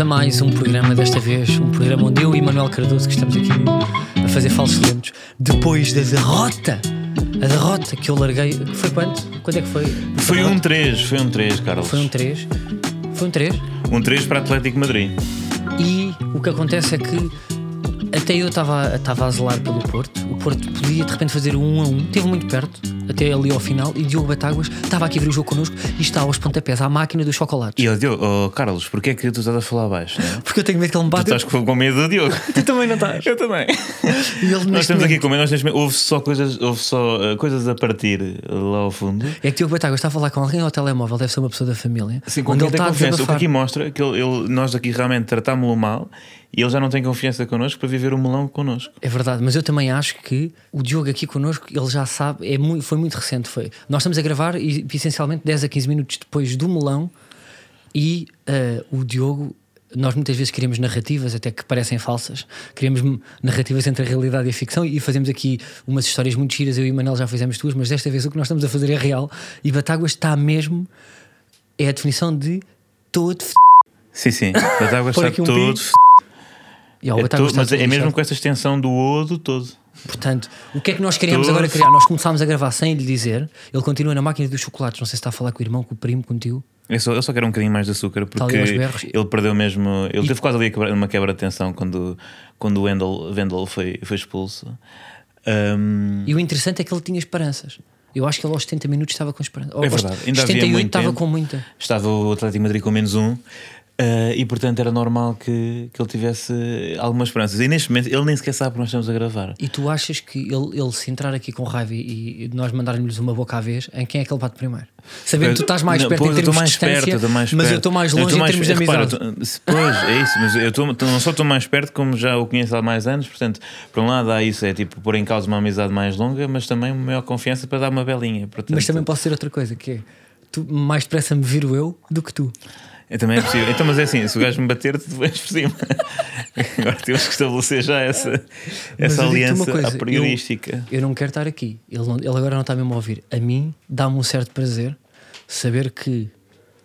bem-vindos a mais um programa, desta vez um programa onde eu e Manuel Cardoso que estamos aqui a fazer falsos lentos depois da derrota, a derrota que eu larguei, foi quanto? Quando é que foi? Foi um 3, foi um 3, Carlos. Foi um 3, foi um 3 Um 3 para Atlético Madrid. e o que acontece é que até eu estava a zelar pelo Porto, o Porto podia de repente fazer um a um, esteve muito perto, até ali ao final, e Diogo Batáguas estava aqui a ver o jogo connosco e está aos pontapés à máquina dos chocolates. E eu Diogo, oh, Carlos, porquê é que tu estás a falar baixo? Né? Porque eu tenho medo que ele me Tu bata. estás com com medo do Diogo. Tu também não estás. Eu também. Nós estamos aqui com medo, nós momento houve só coisas, houve só uh, coisas a partir lá ao fundo. É que Diogo Batáguas está a falar com alguém ao telemóvel, deve ser uma pessoa da família. Com onde ele a confiança. O que aqui mostra que ele, ele- nós aqui realmente tratámos-lo mal e ele já não tem confiança connosco para viver o melão connosco. É verdade, mas eu também acho que o Diogo aqui connosco, ele já sabe, é muito, foi muito recente. Foi. Nós estamos a gravar e essencialmente 10 a 15 minutos depois do melão e eh, o Diogo. Nós muitas vezes queremos narrativas, até que parecem falsas, queremos m- narrativas entre a realidade e a ficção, e fazemos aqui umas histórias muito giras. Eu e o Manel já fizemos duas, mas desta vez o que nós estamos a fazer é real. E Batáguas está mesmo, é a definição de todo f... Sim, sim. Mas água Pôr está um todo. f- E, ó, É todo- mas todo é mesmo com essa extensão do odo todo. Portanto, o que é que nós queríamos Todo. agora criar? Nós começámos a gravar sem lhe dizer. Ele continua na máquina dos chocolates. Não sei se está a falar com o irmão, com o primo, com o tio. Eu só, eu só quero um bocadinho mais de açúcar porque ele perdeu mesmo. Ele teve quase ali uma quebra de tensão quando, quando o Wendell, Wendell foi, foi expulso. Um, E o interessante é que ele tinha esperanças. Eu acho que ele aos 70 minutos estava com esperança. Ou É verdade, ainda havia 78 muito estava tempo. com muita. estava o Atlético Madrid com menos um. Uh, e portanto era normal que, que ele tivesse algumas esperanças. E neste momento ele nem sequer sabe que nós estamos a gravar. E tu achas que ele, ele se entrar aqui com raiva e, e nós mandarmos uma boca à vez, em quem é que ele bate primeiro? Sabendo que tu estás mais Não, perto pois, em eu termos de mais distância, perto, eu mais mas eu perto. estou mais Eu longe estou em mais- termos de repara, amizade. eu tô- Pois, é isso, mas eu estou, não só estou mais perto, como já o conheço há mais anos, portanto, por um lado há isso, é tipo pôr em causa uma amizade mais longa, mas também uma maior confiança para dar uma belinha. Portanto, Mas também posso dizer outra coisa, que é tu, mais depressa me viro eu do que tu. É, também é possível. Então, mas é assim, se o gajo me bater, tu vens por cima. Agora temos que estabelecer já essa, Mas essa eu aliança coisa, a priorística. Eu não quero estar aqui. Ele, não- ele agora não está mesmo a ouvir. A mim dá-me um certo prazer saber que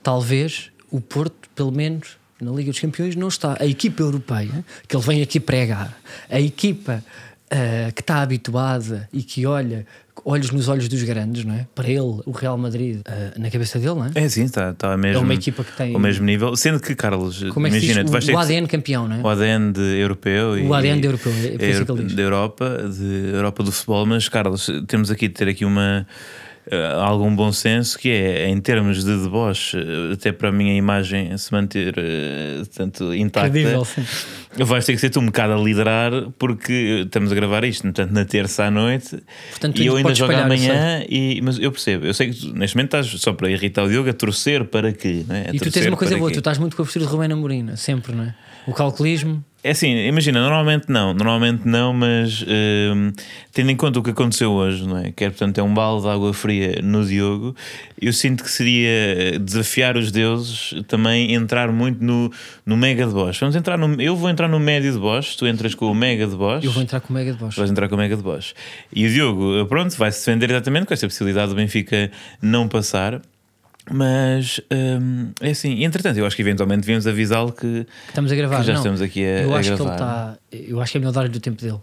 talvez o Porto, pelo menos na Liga dos Campeões, não está. A equipa europeia, que ele vem aqui pregar, a equipa ah, que está habituada e que olha olhos nos olhos dos grandes, não é? Para ele, o Real Madrid, ah, na cabeça dele, não é? É sim, está tá mesmo. É uma equipa que tem- Ao mesmo nível. Sendo que, Carlos, Como é que imagina, diz? tu vais O, ter o ADN campeão, não é? o ADN de europeu e O ADN de europeu, é ele diz. da Europa, de Europa do futebol, mas Carlos, temos aqui de ter aqui uma algum bom senso que é em termos de deboche, eh, até para a minha imagem se manter eh, tanto intacta. Credível, sim. Vais ter que ser tu um bocado a liderar porque estamos a gravar isto, portanto, na terça à noite Portanto, e eu ainda jogo amanhã. E, mas eu percebo, eu sei que tu, neste momento estás só para irritar o Diogo a torcer para que. É? A E tu tens uma coisa boa, que- tu estás muito com a postura de Rubén Amorim, não é? sempre, não é? O calculismo. É assim, imagina, normalmente não, normalmente não, mas hum, tendo em conta o que aconteceu hoje, não é? Que é, portanto, é um balde de água fria no Diogo, eu sinto que seria desafiar os deuses também entrar muito no, no mega de boss. Vamos entrar no, eu vou entrar no médio de boss, tu entras com o mega de boss. Eu vou entrar com o Mega de Bosch. Vais entrar com o Mega de Bosch. E o Diogo, pronto, vai se defender exatamente com esta possibilidade do Benfica não passar. Mas hum, é assim, entretanto, eu acho que eventualmente devíamos avisá-lo que, Estamos a gravar. já não. estamos aqui a, eu a acho gravar. que ele está. Eu acho que é melhor dar-lhe o tempo dele.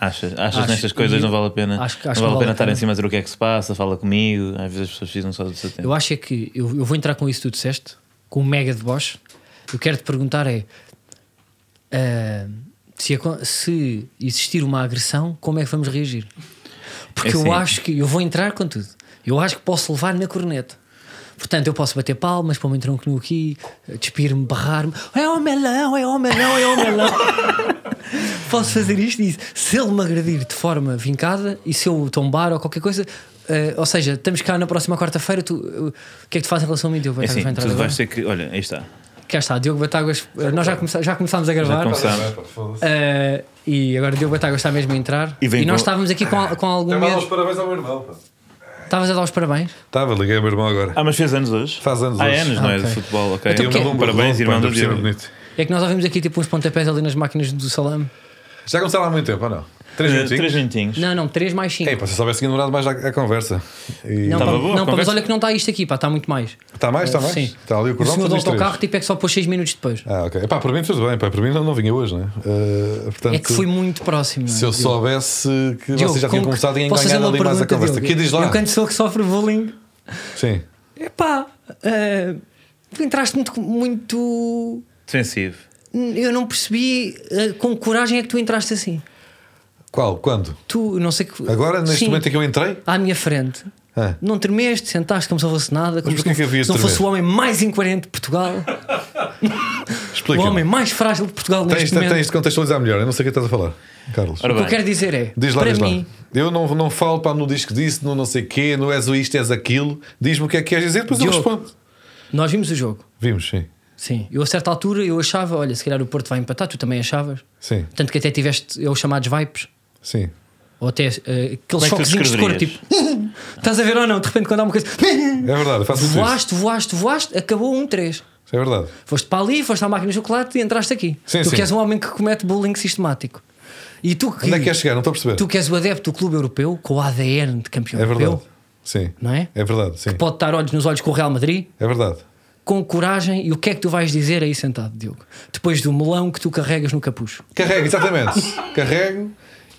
Achas, achas Acho- nestas coisas e- não vale a pena? acho que- não acho vale que a vale pena a estar em cima a dizer o que é que se passa, fala comigo. Às vezes as pessoas precisam só do seu tempo. Eu acho é que eu, eu vou entrar com isso que tu disseste, com o Mega de Bosch. Eu quero te perguntar é ah, se, se existir uma agressão, como é que vamos reagir? Porque É eu assim. acho que eu vou entrar com tudo. Eu acho que posso levar na corneta. Portanto, eu posso bater palmas, pôr-me um tronco nu aqui, despir-me, barrar-me. É o melão, é o melão, é o melão. posso fazer isto e isso. Se ele me agredir de forma vincada e se eu tombar ou qualquer coisa, eh, ou seja, estamos cá na próxima quarta-feira, tu, eh, o que é que tu fazes em relação a mim, Diogo É assim, tu agora? vais ter que. Olha, aí está. Cá está, Diogo Batáguas, eh, nós já, começa- já começámos a gravar. começámos. eh, e agora Diogo Batáguas está mesmo a entrar. E E, nós com- estávamos aqui com, com algum medo. parabéns ao meu irmão. pá. Estavas a dar os parabéns? Estava, liguei ao meu irmão agora. Ah, mas fez anos hoje? Faz anos Há hoje. anos, não é? De futebol, ok. Então, E porque- um Parabéns, irmão do Diogo. bonito. É que nós ouvimos aqui tipo uns pontapés ali nas máquinas do salame. Já começaram há muito tempo, ou não? Três Eh, minutinhos? Três minutinhos. Não, não, 3 mais 5. Ei, pá, se eu soubesse que demorado mais a, a conversa. E... Não, Tava pá, boa a não pá, mas conversa? olha que não está isto aqui, pá, está muito mais. Está mais, está mais? Sim. Está ali o O cordão, senhor do tudo autocarro três. tipo, é que só pôs 6 minutos depois. Ah, ok. Epá, para mim fez bem, pá, para mim não, não vinha hoje, né? Uh, portanto, É que foi muito próximo. não é, se eu Diogo? soubesse que Diogo, vocês já tinham como- começado a posso fazer enganhar uma ali mais a pergunta, conversa. Diogo? Aqui diz lá. Eu quando sou que sofre bullying, Sim. epá, eh, tu entraste muito, muito. Defensivo. Eu não percebi eh, com que coragem é que tu entraste assim. Qual? Quando? Tu, não sei que. Agora, neste Sim, momento em que eu entrei? À minha frente. Ah. Não tremeste, sentaste como se não fosse nada. Como se não, se não fosse o homem mais incoerente de Portugal. Explica. o homem mais frágil de Portugal Tens, neste momento. tens de contextualizar melhor. Eu não sei o que estás a falar, Carlos. O que eu quero dizer é, Diz lá, para diz lá. mim, Eu não, não falo para no disco disso, no não sei quê, no és o isto, és aquilo. Diz-me o que é que queres dizer, depois eu Diogo. respondo. nós vimos o jogo. Vimos, sim. Sim. Eu a certa altura eu achava, olha, se calhar o Porto vai empatar, tu também achavas. Sim, Tanto que até tiveste eu chamados vipes. Sim. Ou até eh, aqueles é que choquezinhos de cor, tipo. descreverias? Estás a ver ou não? De repente, quando há uma coisa. É verdade, faço voaste, voaste, voaste, acabou um 3. É verdade. Foste para ali, foste à máquina de chocolate e entraste aqui. Sim, tu sim. que és um homem que comete bullying sistemático. E tu que, Onde é que queres chegar? Não estou a perceber. tu que és o adepto do clube europeu, com o ADN de campeão É verdade. europeu, Sim. não é? É verdade, sim. Pode estar olhos nos olhos com o Real Madrid, É verdade. com coragem. E o que é que tu vais dizer aí sentado, Diogo? Depois do melão que tu carregas no capucho. Carrego, exatamente. Carrego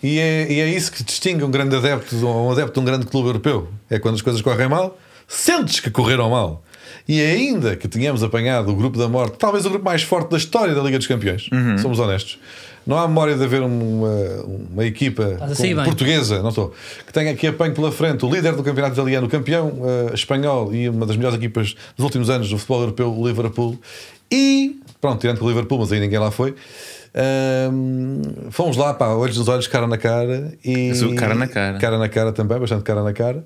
e é, e é isso que distingue um grande adepto, de um um adepto de um grande clube europeu. É quando as coisas correm mal, sentes que correram mal. E ainda que tenhamos apanhado o grupo da morte, talvez o grupo mais forte da história da Liga dos Campeões, somos honestos. Não há memória de haver uma, uma equipa a sair com- bem. portuguesa, não estou, que tenha aqui apanho pela frente o líder do campeonato italiano, o campeão eh, espanhol e uma das melhores equipas dos últimos anos do futebol europeu, o Liverpool. E, pronto, tirando com o Liverpool, mas aí ninguém lá foi. Ahm, fomos lá, pá, olhos nos olhos, cara na cara. E, Cara na cara. Cara na cara também, bastante cara na cara.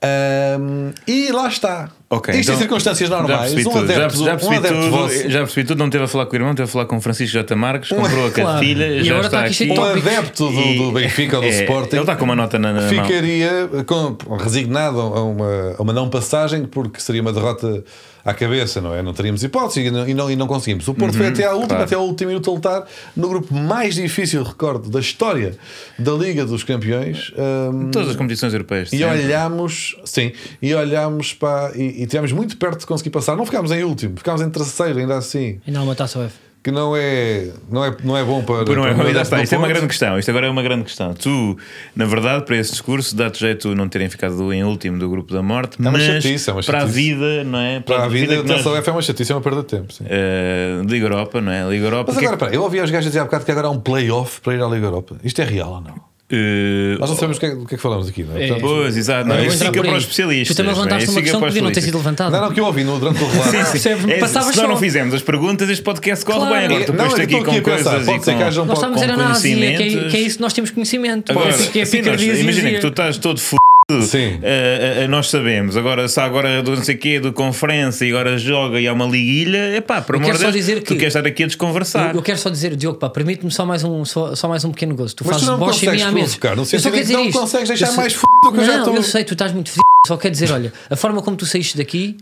Ahm, e lá está. Ok, Isto então, em circunstâncias normais. Já percebi um tudo, adepto, já um percebi adepto tudo, vosso. já percebi tudo. Não teve a falar com o irmão, teve a falar com o Francisco J. Marques, comprou a Claro. cartilha, E já agora está aqui cheio aqui. de Um adepto do, do Benfica ou do É, Sporting. Ele está com uma nota na, na mão. ficaria com- resignado a uma, a uma não passagem porque seria uma derrota à cabeça, não é? Não teríamos hipótese e não, e não, e não conseguimos. O Porto foi até à última, Uhum, claro. até ao último minuto a lutar no grupo mais difícil, recordo, da história da Liga dos Campeões. Hum, Todas as competições europeias. e sempre. olhámos, sim, e olhámos para. E, e estivemos muito perto de conseguir passar. Não ficámos em último, ficámos em terceiro, ainda assim. Ainda há uma taça UF. Que não é, não é, não é bom para. Não é, para para está, isto é uma grande questão. Isto agora é uma grande questão. Tu, na verdade, para esse discurso, dá-te jeito não terem ficado em último do grupo da morte, uma mas chatice, é uma para a vida, não é? Para a vida, na nós, UEFA é uma chatice, é uma perda de tempo. Sim. eh, Liga Europa, não é? Liga Europa. Mas que é agora, peraí, eu ouvi os gajos dizer há bocado que agora há um play-off para ir à Liga Europa. Isto é real ou não? Eh, Nós não sabemos o que é, do que é que falamos aqui, não é? É. Portanto, Pois, exato. Não, vou isso fica para os especialistas. Tu também é? levantaste uma questão que devia não ter sido levantada. não, não, que eu ouvi no, durante o relato. É- É, passavas se nós só. não fizemos as perguntas, este podcast corre Claro. bem. Agora tu eu aqui com a coisas pode e ser que com- Nós era na Ásia, que é, é isso que nós temos conhecimento. É sim, picardias imagina que tu estás todo f... Sim. Eh, eh, nós sabemos, agora se há agora do não sei quê, do conferência e agora joga e há uma liguilha, é pá, por amor de só Deus, dizer tu que- queres estar aqui a desconversar. Eu, eu quero só dizer, Diogo, pá, permite-me só mais um, só, só mais um pequeno gozo. Tu Mas tu fazes não bocha em mim à mesa. provocar, no Eu só quero dizer não isto. consegues deixar Eu sei- mais fudido do que eu já Não, estou. eu sei, tu estás muito fedido. Só quero dizer, olha, a forma como tu saíste daqui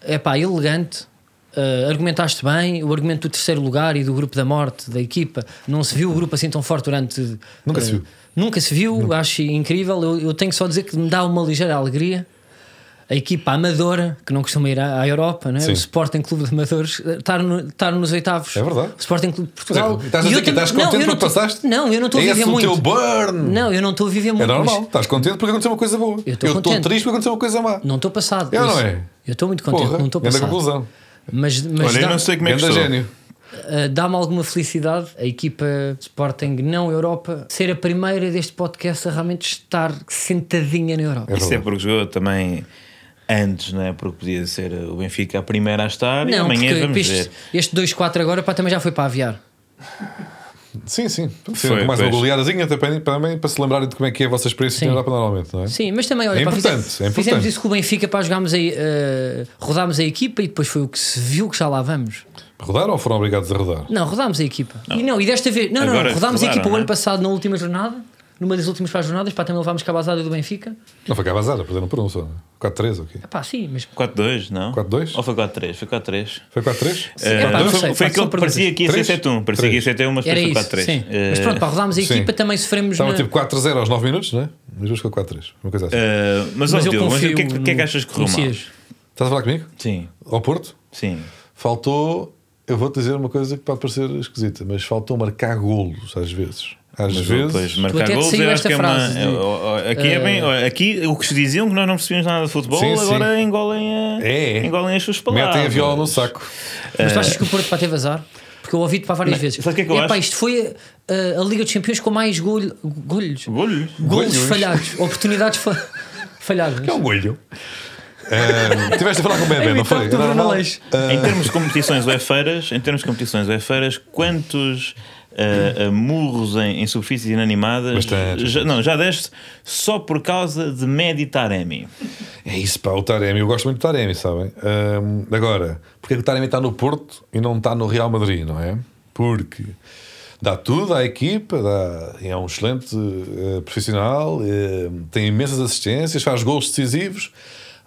é pá, elegante. uh, argumentaste bem, o argumento do terceiro lugar e do grupo da morte, da equipa, não se viu o grupo assim tão forte durante. Nunca uh, se viu. Nunca se viu, acho incrível. Eu, eu tenho só a dizer que me dá uma ligeira alegria. A equipa amadora, que não costuma ir à, à Europa, né? O Sporting Clube de Amadores, uh, estar, no, estar nos oitavos. É verdade. O Sporting Clube de Portugal. Estás a E dizer eu que estás contente eu não porque tô- passaste? Não, eu não estou a É viver muito. teu burn. Não, eu não estou a viver muito. É normal. mas Estás contente porque aconteceu uma coisa boa. Eu estou triste porque aconteceu uma coisa má. Não estou passado. Eu não Isso. é? Eu estou muito contente, Porra, não estou passado. conclusão. Mas, mas Olha, eu dá- não sei como é que estou. gênio. Uh, dá-me alguma felicidade a equipa Sporting não Europa ser a primeira deste podcast a realmente estar sentadinha na Europa. É Isso é porque jogou também antes, não é? Porque podia ser o Benfica a primeira a estar e não, amanhã porque vamos este, ver. este 2-4 agora pá, também já foi para aviar. Sim, sim. Foi, com mais uma pois. goleadazinha também, também para se lembrarem de como é que é a vossa experiência Sim. na Europa normalmente, não é? Sim, mas também olha, É pá, importante, fizemos, é importante. fizemos isso com o Benfica para jogarmos aí, uh, rodámos a equipa e depois foi o que se viu que já lá vamos. Rodaram ou foram obrigados a rodar? Não, rodámos a equipa. E não, e desta vez, não, não, Agora não, rodámos a equipa o não é? ano passado na última jornada. numa das últimas quatro jornadas, pá, também levámos cabazada do Benfica. Não foi Cavazada, perderam por um só. 4-3 ok. É pá, sim, mas 4-2, não? 4-2? Ou foi 4-3? Foi 4-3. Foi 4-3? Eh, É pá, não foi foi são que parecia que ia ser Três? 7-1. Parecia que ia ser 7-1, mas foi 4-3. Sim. Eh, Mas pronto, pá, rodámos a sim. equipa, também sofremos Estava na... tipo 4-0 aos 9 minutos, não é? Mas depois ficou 4-3. Uma coisa assim. eh, mas, Mas eu Diogo, mas o confio que, é que- o que é que achas que correu mal? Estás a falar comigo? Sim, Ao Porto? sim. Faltou. Eu vou-te dizer uma coisa que pode parecer esquisita, mas faltou marcar golos às vezes. Às Mas vezes. depois marcar saiu eu acho esta que é uma. frase de, é- ó, aqui é bem. ó, Aqui o que se diziam que nós não percebíamos nada de futebol, Sim, sim. agora engolem, a, É. engolem as suas palavras. Metem a viola no saco. Mas tu achas que o Porto pá, teve azar? Porque eu ouvi-te para várias vezes. sabe o que é que eu Epá, acho? isto foi a, a Liga dos Campeões com mais gol, golhos. Golhos. Golos Golhos. falhados. Oportunidades fa falhadas. Que é um olho. Uh, tiveste a falar com o Bebé, É não foi? imitar o Bruno Normal? Aleixo. Ah, Em termos de competições UEFeiras, em termos de competições UEFeiras, quantos ah, murros em, em superfícies inanimadas Bastante. já, não, já deste só por causa de Medi Taremi? É isso, pá, o Taremi. Eu gosto muito do Taremi, sabem? Agora, porque é que o Taremi está no Porto e não está no Real Madrid, não é? Porque dá tudo à equipa, dá, é um excelente eh, profissional, eh, tem imensas assistências, faz gols decisivos,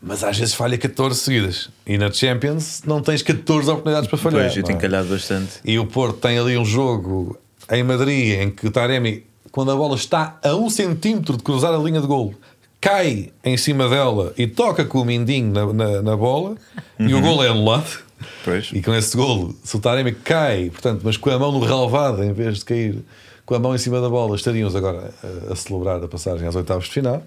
mas às vezes falha 14 seguidas. E na Champions não tens 14 oportunidades para falhar. Pois, eu tenho é? calhado bastante. E o Porto tem ali um jogo em Madrid em que o Taremi, quando a bola está a um centímetro de cruzar a linha de golo, cai em cima dela e toca com o mindinho na, na, na bola e o golo é anulado. Pois. E com esse golo, se o Taremi cai, portanto, mas com a mão no relevado, em vez de cair com a mão em cima da bola, estaríamos agora a, a celebrar a passagem às oitavas de final.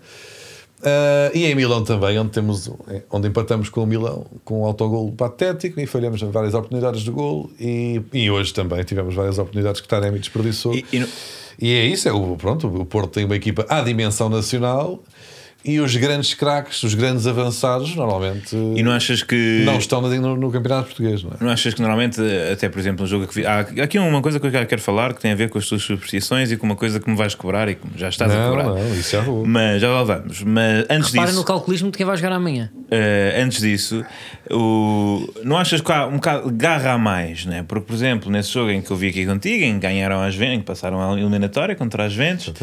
Ah, e em Milão também, onde, temos, onde empatamos com o Milão com um autogolo patético e falhamos várias oportunidades de golo. E, e hoje também tivemos várias oportunidades que Taremi desperdiçou. E- e no- E é isso, é o, pronto, o Porto tem uma equipa à dimensão nacional e os grandes craques, os grandes avançados, normalmente E não achas que. não estão no, no campeonato português, não é? Não achas que normalmente, até por exemplo, um jogo que vi. Há aqui uma coisa que eu quero falar que tem a ver com as tuas superstições e com uma coisa que me vais cobrar e que já estás a Não, cobrar. não, isso já vou. Mas já lá vamos. Mas antes Repara disso. no calculismo de quem vai jogar amanhã. Uh, antes disso, o, não achas que há um bocado de garra a mais, né? Porque, por exemplo, nesse jogo em que eu vi aqui contigo, em que ganharam as Juventus, em que passaram a eliminatória contra as Juventus, uh,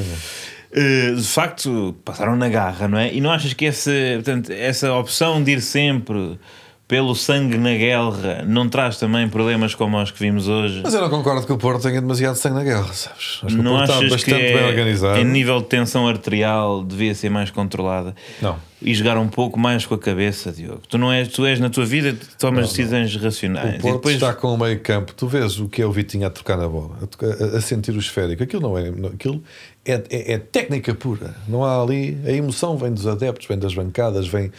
de facto passaram na garra, não é? E não achas que essa, portanto, essa opção de ir sempre pelo sangue na guerra não traz também problemas como os que vimos hoje? Mas eu não concordo que o Porto tenha demasiado sangue na guerra, sabes? Acho que o Não Porto está bastante que bem é, organizado. em nível de tensão arterial devia ser mais controlada? Não. E jogar um pouco mais com a cabeça, Diogo. Tu não és, tu és na tua vida, tomas decisões racionais. O Porto depois, está com o meio campo. Tu vês o que é o Vitinho a tocar na bola, a, tocar- a- sentir o esférico. Aquilo não é. não- Aquilo é, é- é técnica pura. Não há ali. A emoção vem dos adeptos, vem das bancadas, vem,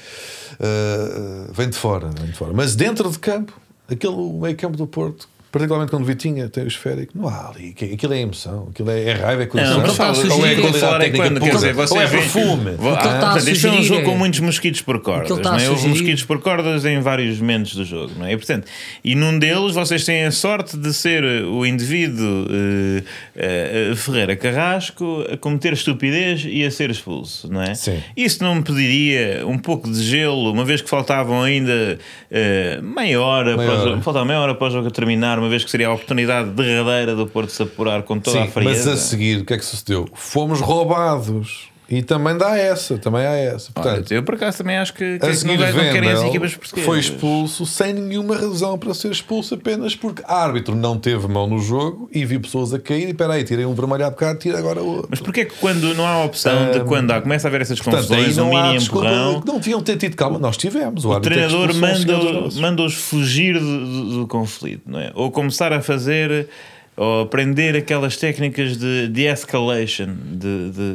ah, vem de fora. Vem de fora. Mas dentro de campo, aquele meio campo do Porto. Particularmente quando o Vitinha tem o esférico, não há ali. Aquilo é emoção, aquilo é, é raiva, é coração. Não, mas está a sugerir ou é falar é técnica quando, quer dizer, ou vocês é perfume. Ah, O que ele está a portanto, isto é um jogo é- com muitos mosquitos por cordas, não é? Houve mosquitos por cordas em vários momentos do jogo, não é? E, portanto, e num deles vocês têm a sorte de ser o indivíduo eh, eh, Ferreira Carrasco a cometer estupidez e a ser expulso, não é? Sim. Isso não me pediria um pouco de gelo, uma vez que faltavam ainda eh, meia hora, Meia para hora. faltava meia hora para o jogo terminar, uma vez que seria a oportunidade derradeira do Porto se apurar com toda a Sim, frieza. mas a seguir, o que é que sucedeu? Fomos roubados. E também dá essa, também há essa. Olha, Portanto, eu por acaso também acho que, que a seguir não querem as equipas portuguesas. foi expulso sem nenhuma razão para ser expulso, apenas porque árbitro não teve mão no jogo e viu pessoas a cair e peraí, tirei um vermelho há bocado, tira agora outro. Mas porquê que quando não há opção de quando há, começa a haver essas Portanto, confusões, um mini empurrão, não deviam ter tido calma, nós tivemos. O, o é treinador expulsou os jogadores manda- manda-os fugir do, do- do conflito, não é? Ou começar a fazer ou aprender aquelas técnicas de, de escalation, de, de,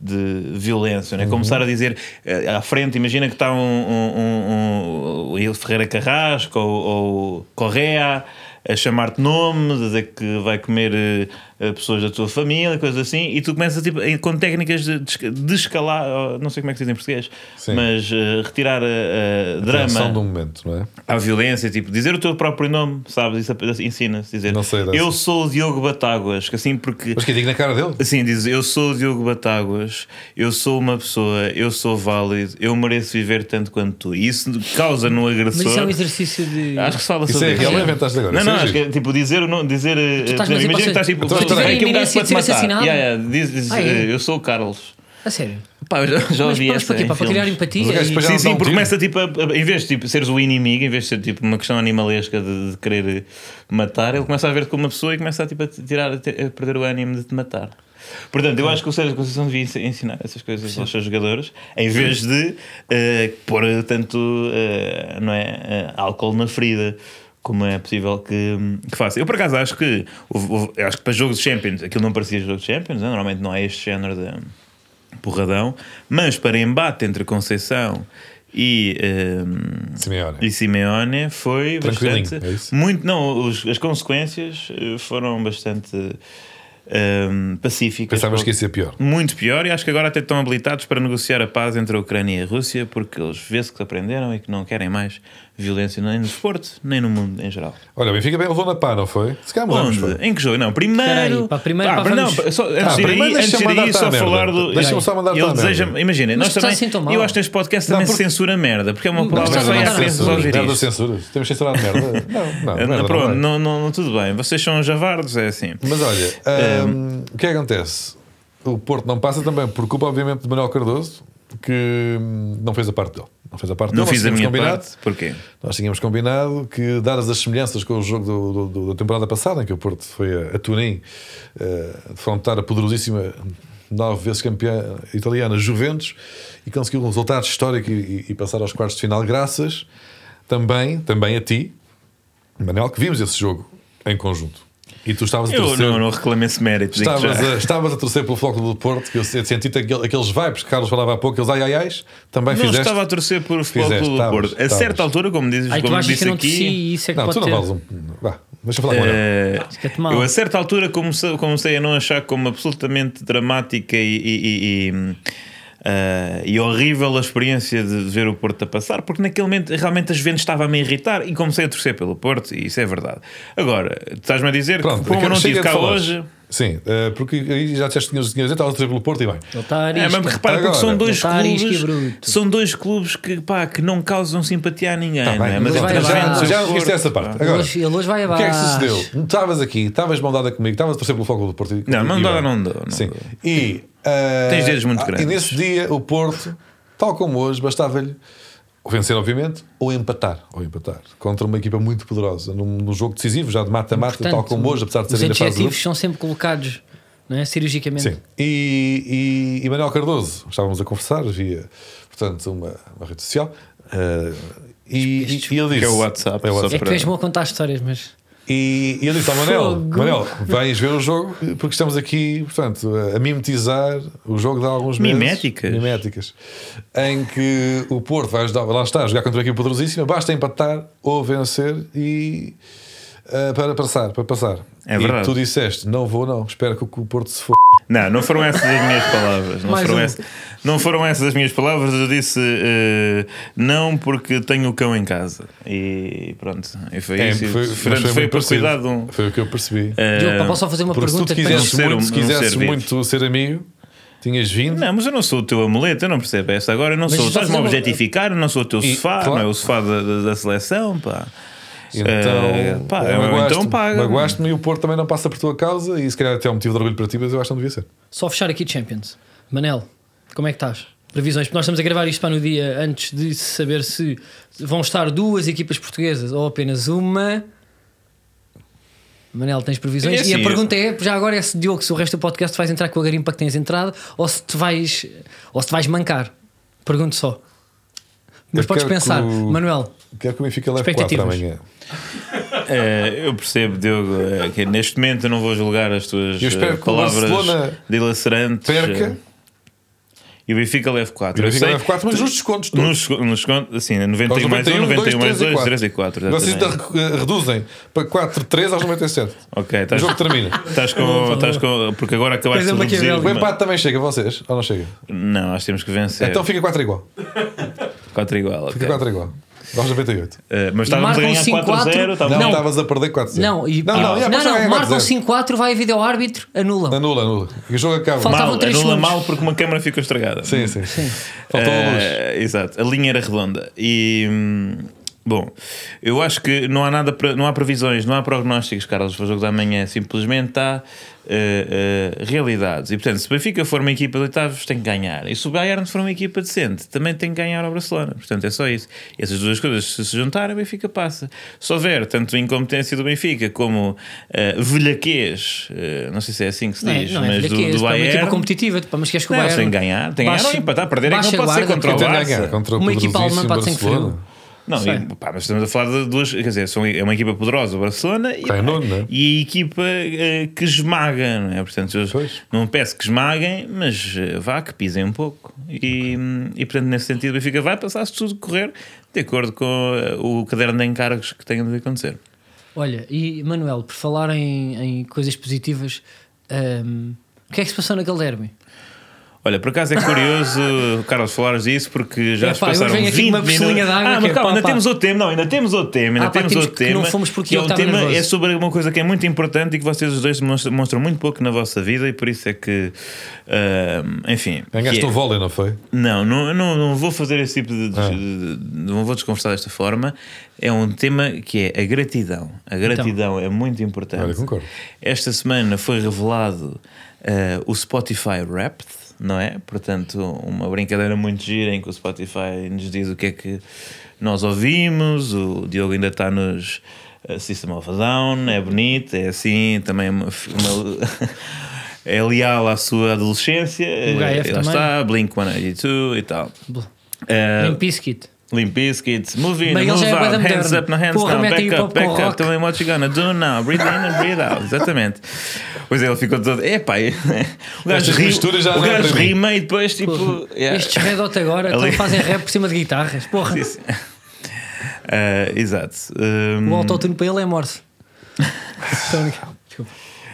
de violência, é? Começar a dizer eh, à frente, imagina que está um, um, um, um- Ferreira Carrasco ou, ou Correa a chamar-te nome, a dizer que vai comer eh, pessoas da tua família, coisas assim, e tu começas tipo, com técnicas de, de esca- de escalar, não sei como é que se diz em português, Sim. mas eh, retirar a, a Atenção drama um momento, não é? à violência, tipo, dizer o teu próprio nome, sabes? Isso ensina-se. Dizer, Não sei eu sou o Diogo Batáguas, que assim porque. Mas que digo na cara dele. Assim, diz, eu sou o Diogo Batáguas, eu sou uma pessoa, eu sou válido, eu mereço viver tanto quanto tu. E isso causa no Mas agressor. isso é um exexerco de. Acho que se fala Isso sobre é Não, inventaste agora? não, Isso é acho que é tipo dizer, o nome- dizer eh, estás a exemplo, dizer imagina que estás tipo, Tiver é que um gajo iminência de ser para te matar. assassinado? Yeah, yeah, diz- diz, Ah, é? eh, Eu sou o Carlos. A sério. Pá, eu já, já Mas, ouvi mas essa para quê? Para, criar empatia? E- Sim, sim, um porque começa tipo, a, a- em vez de tipo, seres o inimigo, em vez de ser tipo uma questão animalesca de, de querer matar, ele começa a ver-te como uma pessoa e começa a, tipo, a, tirar, a, te- a perder o ânimo de te matar. Portanto, eu acho que o Sérgio Conceição devia ensi- ensinar essas coisas aos seus jogadores, em vez de eh, pôr tanto eh, não é, eh, álcool na ferida. Como é possível que, que faça? Eu, por acaso, acho que, houve- houve- eu acho que para jogos de Champions, aquilo não parecia jogo de Champions, né? normalmente não é este género de, porradão, mas para embate entre Conceição e, ehm, Simeone. e Simeone foi bastante é muito não os- as consequências eh, foram bastante ehm, pacíficas Pensavas que ia ser pior. muito pior e acho que agora até estão habilitados para negociar a paz entre a Ucrânia e a Rússia porque eles vê-se que aprenderam e que não querem mais violência nem no desporto nem no mundo em geral Olha, o Benfica bem levou na pá, não foi? Se calhar mudamos, Onde? Em que jogo? Não, primeiro. Peraí, pá, primeiro, Ah, pá, não, só, antes Ah, de ir primeiro aí, antes de deixa-me ir aí, só falar do. Deixa-me só mandar-te Ele deseja. Imagina, nós também. assim tão mal. Eu acho que neste podcast Não, também censura merda, porque é uma palavra que vai mandar à frente censura, resolver Merda isto. censura. Temos censurado merda. Não, não, merda Não, não Pronto, não, não, não, tudo bem. Vocês são javardos, é assim. Mas olha, Ehm, hum, o que é que acontece? O Porto não passa também por culpa, obviamente, de Manuel Cardoso, que hum, não fez a parte dele. Não fez a parte Não dele. fiz a minha combinado. parte. Porquê? Nós tínhamos combinado que, dadas as semelhanças com o jogo do, do- da temporada passada, em que o Porto foi a, a Turim eh, defrontar a poderosíssima nove vezes campeã italiana Juventus e conseguiu um resultado histórico e, e passar aos quartos de final, graças também, também a ti, Manel, que vimos esse jogo em conjunto. E tu estavas a Eu torcer. não, não reclamo esse mérito. Estavas a, estavas a torcer pelo Floco do Porto, que eu senti aquele- aqueles vibes que Carlos falava há pouco, aqueles ai ai ai, também Não fizeste. estava a torcer Fizeste, Clube do Porto. A estavas. certa altura, como dizes, Ai, como disse eu não aqui. e isso é que Não, pode tu não vales um. Vá, deixa eu falar com mal. eu a certa altura comecei, comecei a não achar como absolutamente dramática e, e- e- e, eh, e horrível a experiência de ver o Porto a passar, porque naquele momento realmente as vendas estava a me irritar e comecei a torcer pelo Porto, e isso é verdade. Agora, estás-me a dizer Pronto, que como eu não de cá hoje. Sim, eh, porque aí já disseste que tinhas dinheiro, estavas a torcer pelo Porto e bem. Está a É, mas repara, porque são dois e clubes, bruto. são dois clubes que, pá, que não causam simpatia a ninguém. Tá é? bem, Mas mas vai entre as abaixo. vendas e o já viste essa pá. parte. Agora, Hoje, ele hoje vai o abaixo. que é que sucedeu? Estavas aqui, estavas maldade comigo, estavas a torcer pelo Foco do Porto. e- Não, bem. não não Sim. E, eh, Tens dedos muito ah, grandes. E nesse dia, o Porto, tal como hoje, bastava-lhe vencer, obviamente, ou empatar. Ou empatar. Contra uma equipa muito poderosa. Num, num jogo decisivo, já de mata-mata, tal como hoje, apesar de Os ser ainda fase de adjetivos são sempre colocados não é? cirurgicamente. Sim. E, e, e Manuel Cardoso, estávamos a conversar via, portanto, uma, uma rede social. eh, e, e, e ele disse: Que é o WhatsApp, É o WhatsApp. É que tu és bom a contar histórias, mas. E, e eu disse ao Manel: Fogo. Manel, vais ver o jogo, porque estamos aqui, portanto, a mimetizar o jogo de há alguns meses. Miméticas? Miméticas. Em que o Porto vai ajudar, lá está, a jogar contra uma equipa poderosíssima, basta empatar ou vencer e. eh, para passar, para passar. É e verdade. tu disseste: não vou, não, espero que o Porto se for. Não, não foram essas as minhas palavras. Não foram, um. essas, não foram essas as minhas palavras. Eu disse eh, não porque tenho o cão em casa. E pronto, e foi É, isso. E, foi, mas foi, muito por cuidado. de um- Foi o que eu percebi. Diogo, pá, posso só fazer uma Porque se tu pergunta? ser muito, um- se vivo. muito ser amigo, tinhas vindo. Não, mas eu não sou o teu amuleto, eu não percebo esta. Agora eu não Mas sou. só Estás-me a objetificar, eu não sou o teu E, sofá, claro. não é o sofá da, da, da seleção, pá. Então, Eh, pá, magoaste-me, então paga. Magoaste-me e o Porto também não passa por tua causa e se calhar até é um motivo de orgulho para ti, mas eu acho que não devia ser. Só fechar aqui Champions. Manel, como é que estás? Previsões, porque nós estamos a gravar isto para no dia antes de saber se vão estar duas equipas portuguesas ou apenas uma. Manel, tens previsões? É assim, e a pergunta é: já agora é se Diogo, se o resto do podcast vais entrar com a garimpa que tens entrado ou se te vais, ou se te vais mancar. Pergunto só. Mas podes pensar, que o- Manuel, Quero que o Benfica leve 4 Expectativas. amanhã. Eh, eu percebo, Diogo, eh, que neste momento eu não vou julgar as tuas Eu espero eh, que o palavras dilacerantes. perca. eh, E o Benfica leve 4. E o Benfica leve 4, mas nos descontos todos. Nos, nos contos, assim, 91 Aos mais 1, 91 mais 2, 3 3 e 4. Vocês re- reduzem para 4, 3 aos 97. Ok, O estás, jogo termina. estás com, estás com. Porque agora acabaste de reduzir. O empate também chega a vocês? Ou não chega? Não, nós temos que vencer. Então fica 4 igual. 4 igual. Fica ok. 4 igual. Aos 98. Eh, mas estávamos a ganhar 5-4. 4-0. Não, Não. estavas a perder 4 0 não, e, não, e- não, não, não, ganhar marcam 4-0. 5-4, vai a vídeo árbitro, anulam. Anula, anula. E o jogo acaba. Falta- Mal, Faltavam três anula segundos. mal porque uma câmara ficou estragada. Sim, sim. Faltou a luz. Eh, exato, a linha era redonda. E, hum, Bom, eu acho que não há nada, para- não há previsões, não há prognósticos, Carlos, para o jogo da manhã. Simplesmente há eh, realidades. E portanto, se o Benfica for uma equipa de oitavos, tem que ganhar. E se o Bayern for uma equipa decente, também tem que ganhar ao Barcelona. Portanto, é só isso. E essas duas coisas, se se juntarem, o Benfica passa. Se houver tanto incompetência do Benfica como eh, velhaquez, eh, não sei se é assim que se Não é, diz, não é mas do, do pá, uma equipa Bayern. competitiva, pá, mas queres que o Não, Bayern tem que ganhar, tem que ganhar ou empatar, perder é que não pode ser contra o Barça. ganhar contra o Uma equipa alemã pode ser que Barcelona. Não, e, pá, mas estamos a falar de duas, quer dizer, são, é uma equipa poderosa, o Barcelona, e, nono, não é? e a equipa eh, que esmaga, não é? Portanto, eu Pois. não peço que esmaguem, mas eh, vá, que pisem um pouco. E, hum, e portanto, nesse sentido, o Benfica vai passar se tudo correr de acordo com eh, o caderno de encargos que tenham de acontecer. Olha, e Manuel, por falar em, em coisas positivas, hum, o que é que se passou naquele derby? Olha, por acaso é curioso, Carlos, falares disso, porque já É se pá, passaram venho 20 aqui com uma minutos. pistolinha de água ah, mas é calma, pá, ainda pá. temos outro tema. Não, ainda temos outro tema. Ainda Ah, pá, temos temos outro que não tema. fomos porque que é um tema nervoso. é sobre uma coisa que é muito importante e que vocês os dois mostram, muito pouco na vossa vida e por isso é que, ah, enfim. Ganhaste é- o vôlei, não foi? não, não, não, não vou fazer esse tipo de, Ah. de- de- Não vou desconversar desta forma. É um tema que é a gratidão. A gratidão é muito importante. Olha, concordo. Esta semana foi revelado eh, o Spotify Wrapped, não é? Portanto, uma brincadeira muito gira em que o Spotify nos diz o que é que nós ouvimos. O Diogo ainda está nos eh, System of a Down, é bonito, é assim, também uma. uma- É leal à sua adolescência, O eh, HF lá também. está, Blink 182 e tal. Eh, Limp Bizkit. Limp Bizkit, move in, Bem, move é out, hands moderno. up, no hands Porra, down, back up, back up, tell me what you gonna do now, breathe in and breathe out, exatamente. Pois é, ele ficou todo, epá, o gajo, ri, misturas já o é gajo rima e depois tipo... Porra, yeah. Estes Red Hot agora Ali. estão fazem rap por cima de guitarras. Porra, Sim, sim. Ah, exato. Um, o autotune para ele é morse.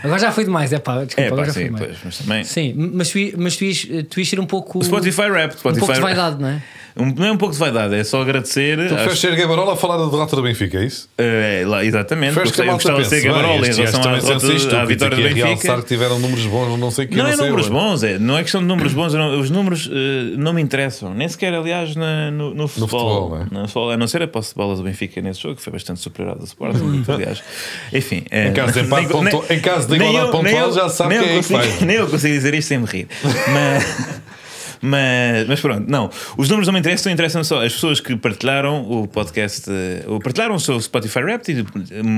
Agora já foi demais, é pá, desculpa, é agora pá, já foi sim, demais. pois, mas também... Sim, mas tu, mas tu, ias, tu ias ser um pouco. O Spotify Rap, um Spotify pouco de vaidade, não é? Um- não é um pouco de vaidade, é só agradecer. Tu preferes ser Gabarola a falar da derrota do Benfica, é isso? eh, lá, exatamente, porque eu gostava de ser Gabarola em relação à, derrota- estúpidos, vitória do Benfica. realçar que tiveram números bons, não sei o que. Não, é sei números onde. bons, é, não é questão de números bons, não, os números eh, não me interessam, nem sequer, aliás, na- no, no futebol. futebol, não é? No futebol, a não ser a posse de bola do Benfica nesse jogo, que foi bastante superior ao do Sporting, aliás. Enfim, eh, Em caso de empate pontual- em caso de igualdade pontual, já sabe quem é que vai. Nem eu consigo dizer isto sem me rir. Mas. Mas, mas pronto, não. Os números não me interessam, interessam só as pessoas que partilharam o podcast, eh, ou partilharam o seu Spotify Rap e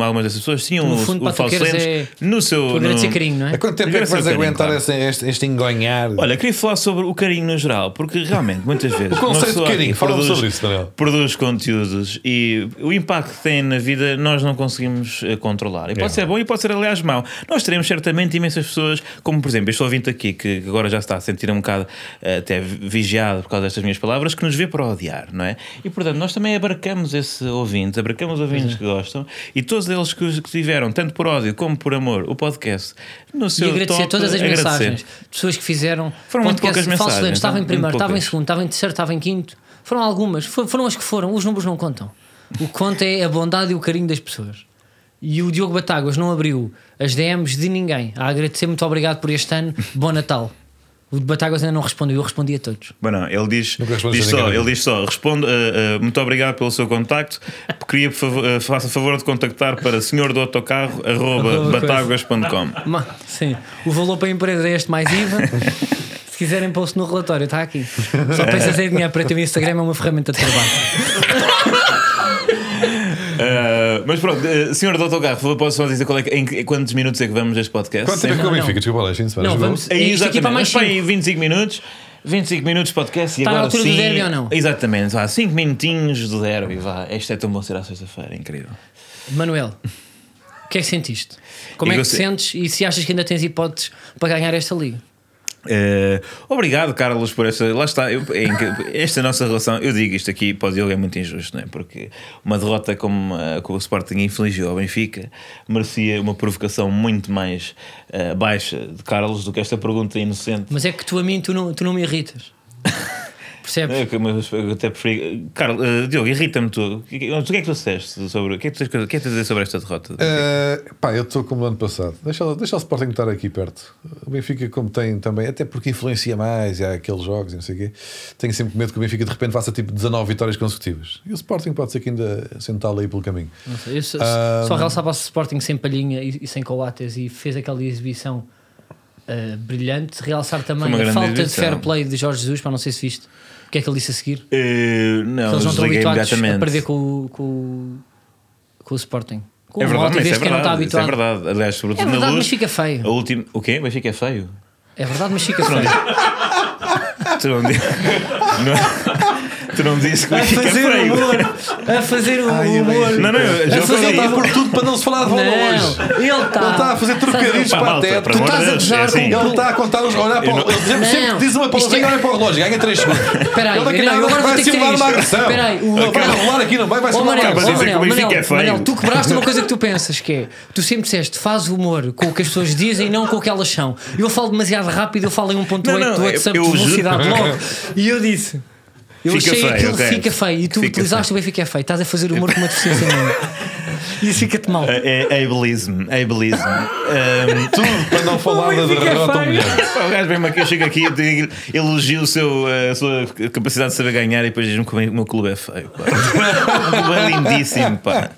algumas dessas pessoas tinham No o, fundo, o tu Falso é- no seu. No- carinho, não é? Há quanto tempo é que vais o aguentar claro. este, este, este engonhar? Olha, queria falar sobre o carinho no geral, porque realmente, muitas vezes. O conceito de carinho, fala-me sobre isso, Daniel. Produz conteúdos e o impacto que tem na vida nós não conseguimos eh, controlar. E pode É. ser bom e pode ser, aliás, mau. Nós teremos certamente imensas pessoas, como por exemplo este ouvinte aqui, que agora já está a sentir um bocado eh, até vigiado por causa destas minhas palavras, que nos vê para odiar, não é? E portanto, nós também abarcamos esse ouvinte, abarcamos ouvintes é. que gostam e todos eles que, que tiveram, tanto por ódio como por amor, o podcast, no E seu agradecer top, todas as agradecer. mensagens pessoas que fizeram. Foram muito poucas mensagens, Lentes, Estava em muito primeiro, estava em segundo, estava em terceiro, estava em quinto. Foram algumas, Fo- foram as que foram. Os números não contam. O que conta é a bondade e o carinho das pessoas. E o Diogo Batáguas não abriu as DMs de ninguém. A agradecer, muito obrigado por este ano. Bom Natal. O de Batáguas ainda não respondeu, eu respondi a todos. Bom, não, ele diz, diz só, ele diz só, responde, eh, eh, muito obrigado pelo seu contacto. Queria, por favor, eh, faça favor de contactar para senhor do autocarro arroba Arroba bataguas.com. Ma- Sim, o valor para a empresa é este mais IVA. Se quiserem, posto no relatório, está aqui. Só pensas em dinheiro para ter o Instagram, é uma ferramenta de trabalho. Eh, mas pronto, eh, senhor do autocarro, por favor, posso só dizer qual é que- em, que- quantos minutos é que vamos deste podcast? Quanto tempo é que o Não, não. Benfica? Desculpa lá, este semana Não, vamos- Aí, Isto aqui para mais mas para aí cinco. 25 minutos. 25 minutos de podcast e Está na agora altura do sim. derby ou não? Exatamente, vá, 5 minutinhos do derby. Vá. Isto é tão bom ser à sexta-feira, incrível. Manuel, o que é que sentiste? Como é Eu que te sentes e se achas que ainda tens hipóteses para ganhar esta liga? Eh, obrigado, Carlos, por esta. Lá está, eu- é esta nossa relação. Eu digo isto aqui para o Diogo é muito injusto, não é? Porque uma derrota como a que o Sporting infligiu ao Benfica merecia uma provocação muito mais eh, baixa de Carlos do que esta pergunta inocente. Mas é que tu a mim tu não, tu não me irritas. Percebes? É, que- mas eu até preferi. Carlos, eh, Diogo, irrita-me tu. O que, o é que tu disseste sobre. O que é que tu tens, o que é que dizer sobre esta derrota? Eh, pá, eu estou como no ano passado. Deixa, deixa o Sporting estar aqui perto. O Benfica, como tem também, até porque influencia mais, e há aqueles jogos e não sei o quê. Tenho sempre medo que o Benfica de repente faça tipo 19 vitórias consecutivas. E o Sporting pode ser que ainda sentá-lo aí pelo caminho. Não sei, eu só, Ah, só realçava o Sporting sem palhinha e, e sem coates e fez aquela exibição ah, brilhante. Realçar também a falta de exibição. fair play de Jorge Jesus, para não sei se viste. O que é que ele disse a seguir? Que não, eles não estão habituados a perder com, o- com, com o Sporting. Com É verdade, mas é de quem não está verdade. É habituado. verdade. Aliás, É na verdade, luz. mas fica feio. A última... O quê? Mas fica feio. É verdade, mas fica feio. Tu não, não- tu não disse que A fica fazer humor. A fazer o Ai, humor. Não, não, eu já a fazer Ele está humor. por tudo para não se falar de bola hoje. Ele está. Ele está a fazer trocadilhos para a malta, teta. Tu estás a é assim. com- Ele está a contar os. Olhar para o. não- Ele sempre, que diz uma palavrinha, é- olha para o relógio, ganha 3 segundos. Espera aí, Ele agora vou vai ter que simular uma agressão. Espera aí, vai rolar aqui, não vai? Vai simular uma Manel, Acabas ó de dizer que o Manel, é tu quebraste uma coisa que tu pensas que é tu sempre disseste faz humor com o que as pessoas dizem e não com o que elas são. Eu falo demasiado rápido, eu falo em 1.8 Não, não, do WhatsApp de velocidade logo. E eu disse. Eu Fica achei feio, aquilo ok. fica feio e tu Fica utilizaste o Benfica é feio. Estás a fazer humor com uma deficiência minha. E isso fica-te mal. É, é ableism, é ableism. Um, Tudo para não falar da é derrota feio. humilhante. O gajo vem-me aqui, eu chego aqui, elogio o seu, a sua capacidade de saber ganhar e depois diz-me que o meu clube é feio. Pá. O clube é lindíssimo, pá.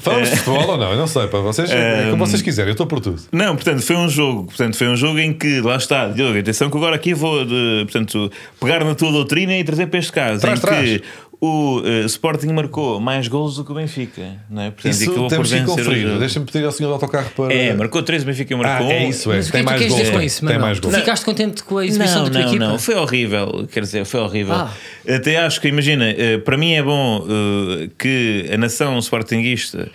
Falamos de futebol ou não? Eu não sei, para vocês, é como Um, vocês quiserem, eu estou por tudo. Não, portanto, foi um jogo. Portanto, foi um jogo em que, lá está, Diogo, atenção que agora aqui vou de, portanto, pegar na tua doutrina e trazer para este caso. Traz, em traz. que o eh, Sporting marcou mais gols do que o Benfica. Não é? Portanto, Isso temos que conferir. Deixa-me pedir ao senhor do autocarro para. É, marcou 3, o Benfica Ah, marcou um. é isso, é. Mas Tem é tu mais gols. dizer com isso, Tem mais gols. ficaste contente com a exibição Não, da tua não, equipa? não, foi horrível. Quer dizer, foi horrível. Ah. Até acho que, imagina, eh, para mim é bom eh, que a nação sportinguista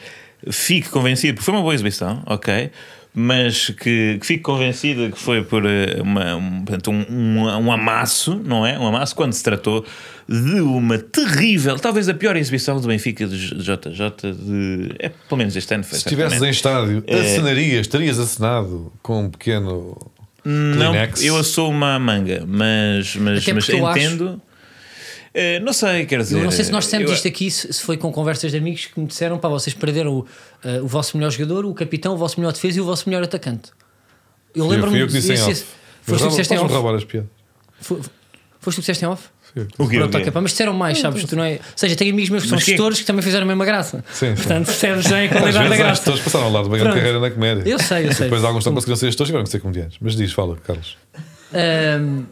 fique convencida, porque foi uma boa exibição, ok? Mas que, que fique convencida que foi por eh, uma, um, portanto, um, um, um amasso, não é? Um amasso quando se tratou de uma terrível, talvez a pior exibição do Benfica de JJ, de, é, pelo menos este ano foi. Se estivesses em estádio, acenarias, terias acenado com um pequeno. Não, Kleenex. eu assou uma manga, mas, mas, mas eu acho- Eh, não sei, quer dizer. Eu não sei se nós dissemos eu- isto aqui, se se foi com conversas de amigos que me disseram: pá, vocês perderam o, eh, o vosso melhor jogador, o capitão, o vosso melhor defesa e o vosso melhor atacante. Eu eu- lembro-me fui eu que disse em disse- off. Foste tu que disseste em off? roubar as piadas. Foi- Foste tu que disseste em off? O quê, o Pronto, quê? ok, pá, mas disseram mais, sabes? Tu não é... Ou seja, tenho amigos meus que são Mas que- gestores que também fizeram a mesma graça. Sim, sim. Portanto, percebes bem a Às qualidade da vezes as graça. pessoas passaram ao lado de uma grande carreira na comédia. Eu sei, eu sei. Depois alguns não conseguiram ser gestores, tiveram que ser comediantes. Mas diz, fala, Carlos. Ahm,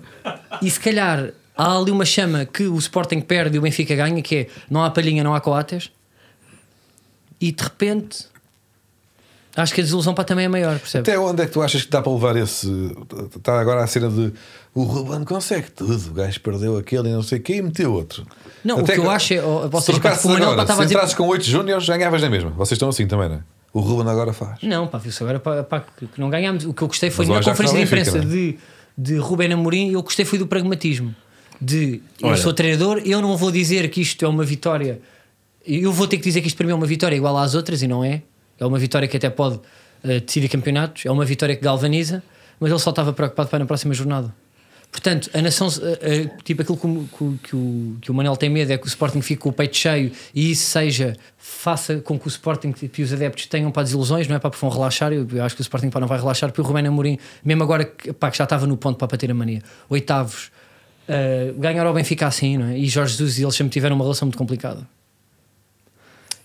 e se calhar há ali uma chama que o Sporting perde e o Benfica ganha, que é não há palhinha, não há coates, e de repente acho que a desilusão para também é maior, percebes? Até onde é que tu achas que dá para levar esse. Está agora a cena de. O Ruben consegue tudo. O gajo perdeu aquele e não sei o quê e meteu outro. Não, o Até que eu acho é. Se vocês, Manuel agora, se a dizer. entrasses com 8 júniores, ganhavas na mesma. Vocês estão assim também, não é? O Ruben agora faz. Não, pá, viu-se agora pá, pá, que que não ganhámos. O que eu gostei foi Mas na conferência de imprensa Benfica, de, de Rubén Amorim, eu gostei foi do pragmatismo. De eu Olha. sou treinador, eu não vou dizer que isto é uma vitória. Eu vou ter que dizer que isto para mim é uma vitória igual às outras e não é. É uma vitória que até pode eh, decidir campeonatos, é uma vitória que galvaniza, mas ele só estava preocupado para na próxima jornada. Portanto, a nação, eh, eh, tipo aquilo que, o- que que o, que o Manel tem medo é que o Sporting fique com o peito cheio e isso seja, faça com que o Sporting e os adeptos tenham para desilusões, não é para que vão relaxar. Eu, eu acho que o Sporting pá, não vai relaxar, porque o Rubén Amorim, mesmo agora que, pá, que já estava no ponto para bater a mania, oitavos, eh, ganhar ao Benfica assim, não é? E Jorge Jesus e eles sempre tiveram uma relação muito complicada.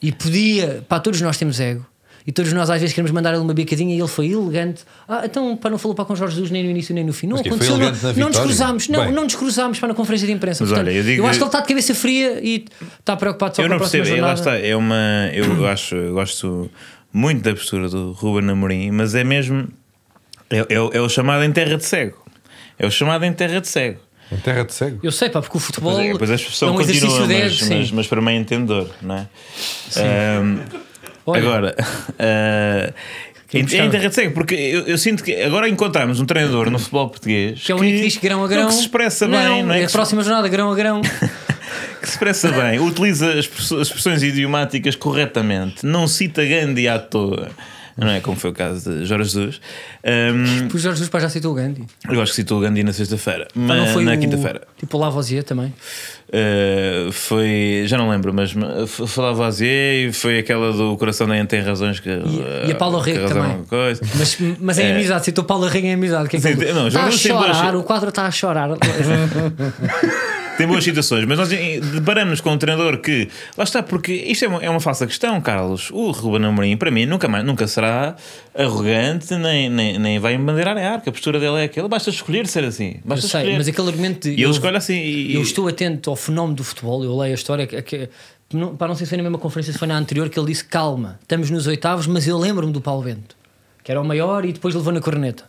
E podia, pá, todos nós temos ego. E todos nós às vezes queremos mandar ele uma bicadinha e ele foi elegante. Ah, então pá, não falou para com Jorge Jesus nem no início nem no fim. Não foi aconteceu, não, não nos cruzámos, não, Bem. não nos cruzámos para na conferência de imprensa. Mas Portanto, olha, eu digo- acho que ele está de cabeça fria e está preocupado só eu com a não próxima percebo, é, lá jornada. está, é uma. Eu acho, eu gosto muito da postura do Ruben Amorim, mas é mesmo. É, é, é o chamado em terra de cego. É o chamado em terra de cego. Em terra de cego. Eu sei, pá, porque o futebol Pois é, pois a é expressão um exercício continua, mas, sim. mas, mas para meio entendedor, não é? Ahm, Olha, agora, Quem em, em terra de cego, porque eu, eu sinto que agora encontramos um treinador no futebol português que é o único que diz que grão a grão. não, que se expressa bem, não é? a Que se- próxima jornada, grão a grão. que se expressa bem, utiliza as expressões idiomáticas corretamente, não cita Gandhi à toa. Não é? Como foi o caso de Jorge Jesus. Um, Jorge Jesus pá, já citou o Gandhi. eu acho que citou o Gandhi na sexta-feira, Pá, não mas foi na quinta-feira. Tipo o Lavoisier também. Uh, foi, já não lembro, mas foi Lavoisier e foi aquela do Coração nem tem razões que. e a Paula uh, que Rego também. Coisa. Mas, mas é, É. amizade, citou Paulo Arrega em amizade. Que é que Sim, não, está a Jesus tem chorar, o quadro está a chorar. Tem boas situações, mas nós deparamos com um treinador que. Lá está, porque isto é uma, é uma falsa questão, Carlos. O Ruben Amorim, para mim, nunca, mais, nunca será arrogante, nem, nem, nem vai embandeirar a arca. A postura dele é aquela. Basta escolher ser assim. Eu Basta sei, escolher. mas aquele argumento de. E ele eu- escolhe assim. E, Eu estou atento ao fenómeno do futebol, eu leio a história que, que não, pá, não sei se foi na mesma conferência, se foi na anterior, que ele disse calma, estamos nos oitavos, mas eu lembro-me do Paulo Bento, que era o maior e depois levou na corneta.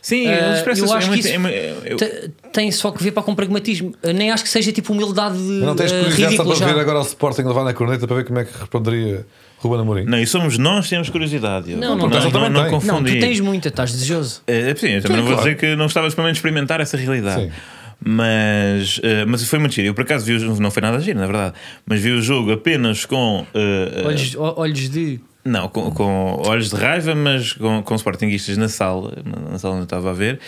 Sim, as expressas- eu acho é que isso é eu- te- tem só que ver para com pragmatismo. Ah, Nem acho que seja tipo humildade Mas não tens ah, curiosidade só para já. ver agora o Sporting levar na corneta para ver como é que responderia Ruben Amorim? Não, e somos nós que temos curiosidade. Eu- Não, não não, não, não. Não, tu tens muita, estás desejoso. É, sim, eu também não vou claro. dizer que não estavas pelo menos experimentar essa realidade. Sim. Mas, eh, mas foi muito giro. Eu por acaso vi o jogo, não foi nada giro, na verdade, mas vi o jogo apenas com. eh, eh, Olhos, olhos de. Não, com, com olhos de raiva, mas com, com sportinguistas na sala, na, sala onde eu estava a ver.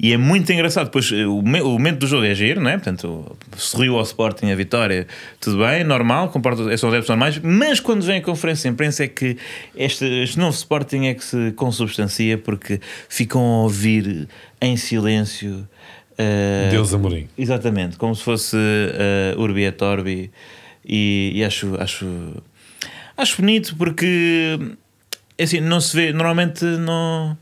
E é muito engraçado. Depois, eh, o, me- o momento do jogo é giro, não é? Portanto, sorriu ao Sporting a vitória, tudo bem, normal, comporta, são adeptos normais. Mas quando vem a conferência de imprensa é que este, este novo Sporting é que se consubstancia porque ficam a ouvir em silêncio. eh, Deus Amorim. Exatamente, como se fosse uh, Urbi et Orbi e, e acho, acho, acho bonito porque é assim, não se vê, normalmente não,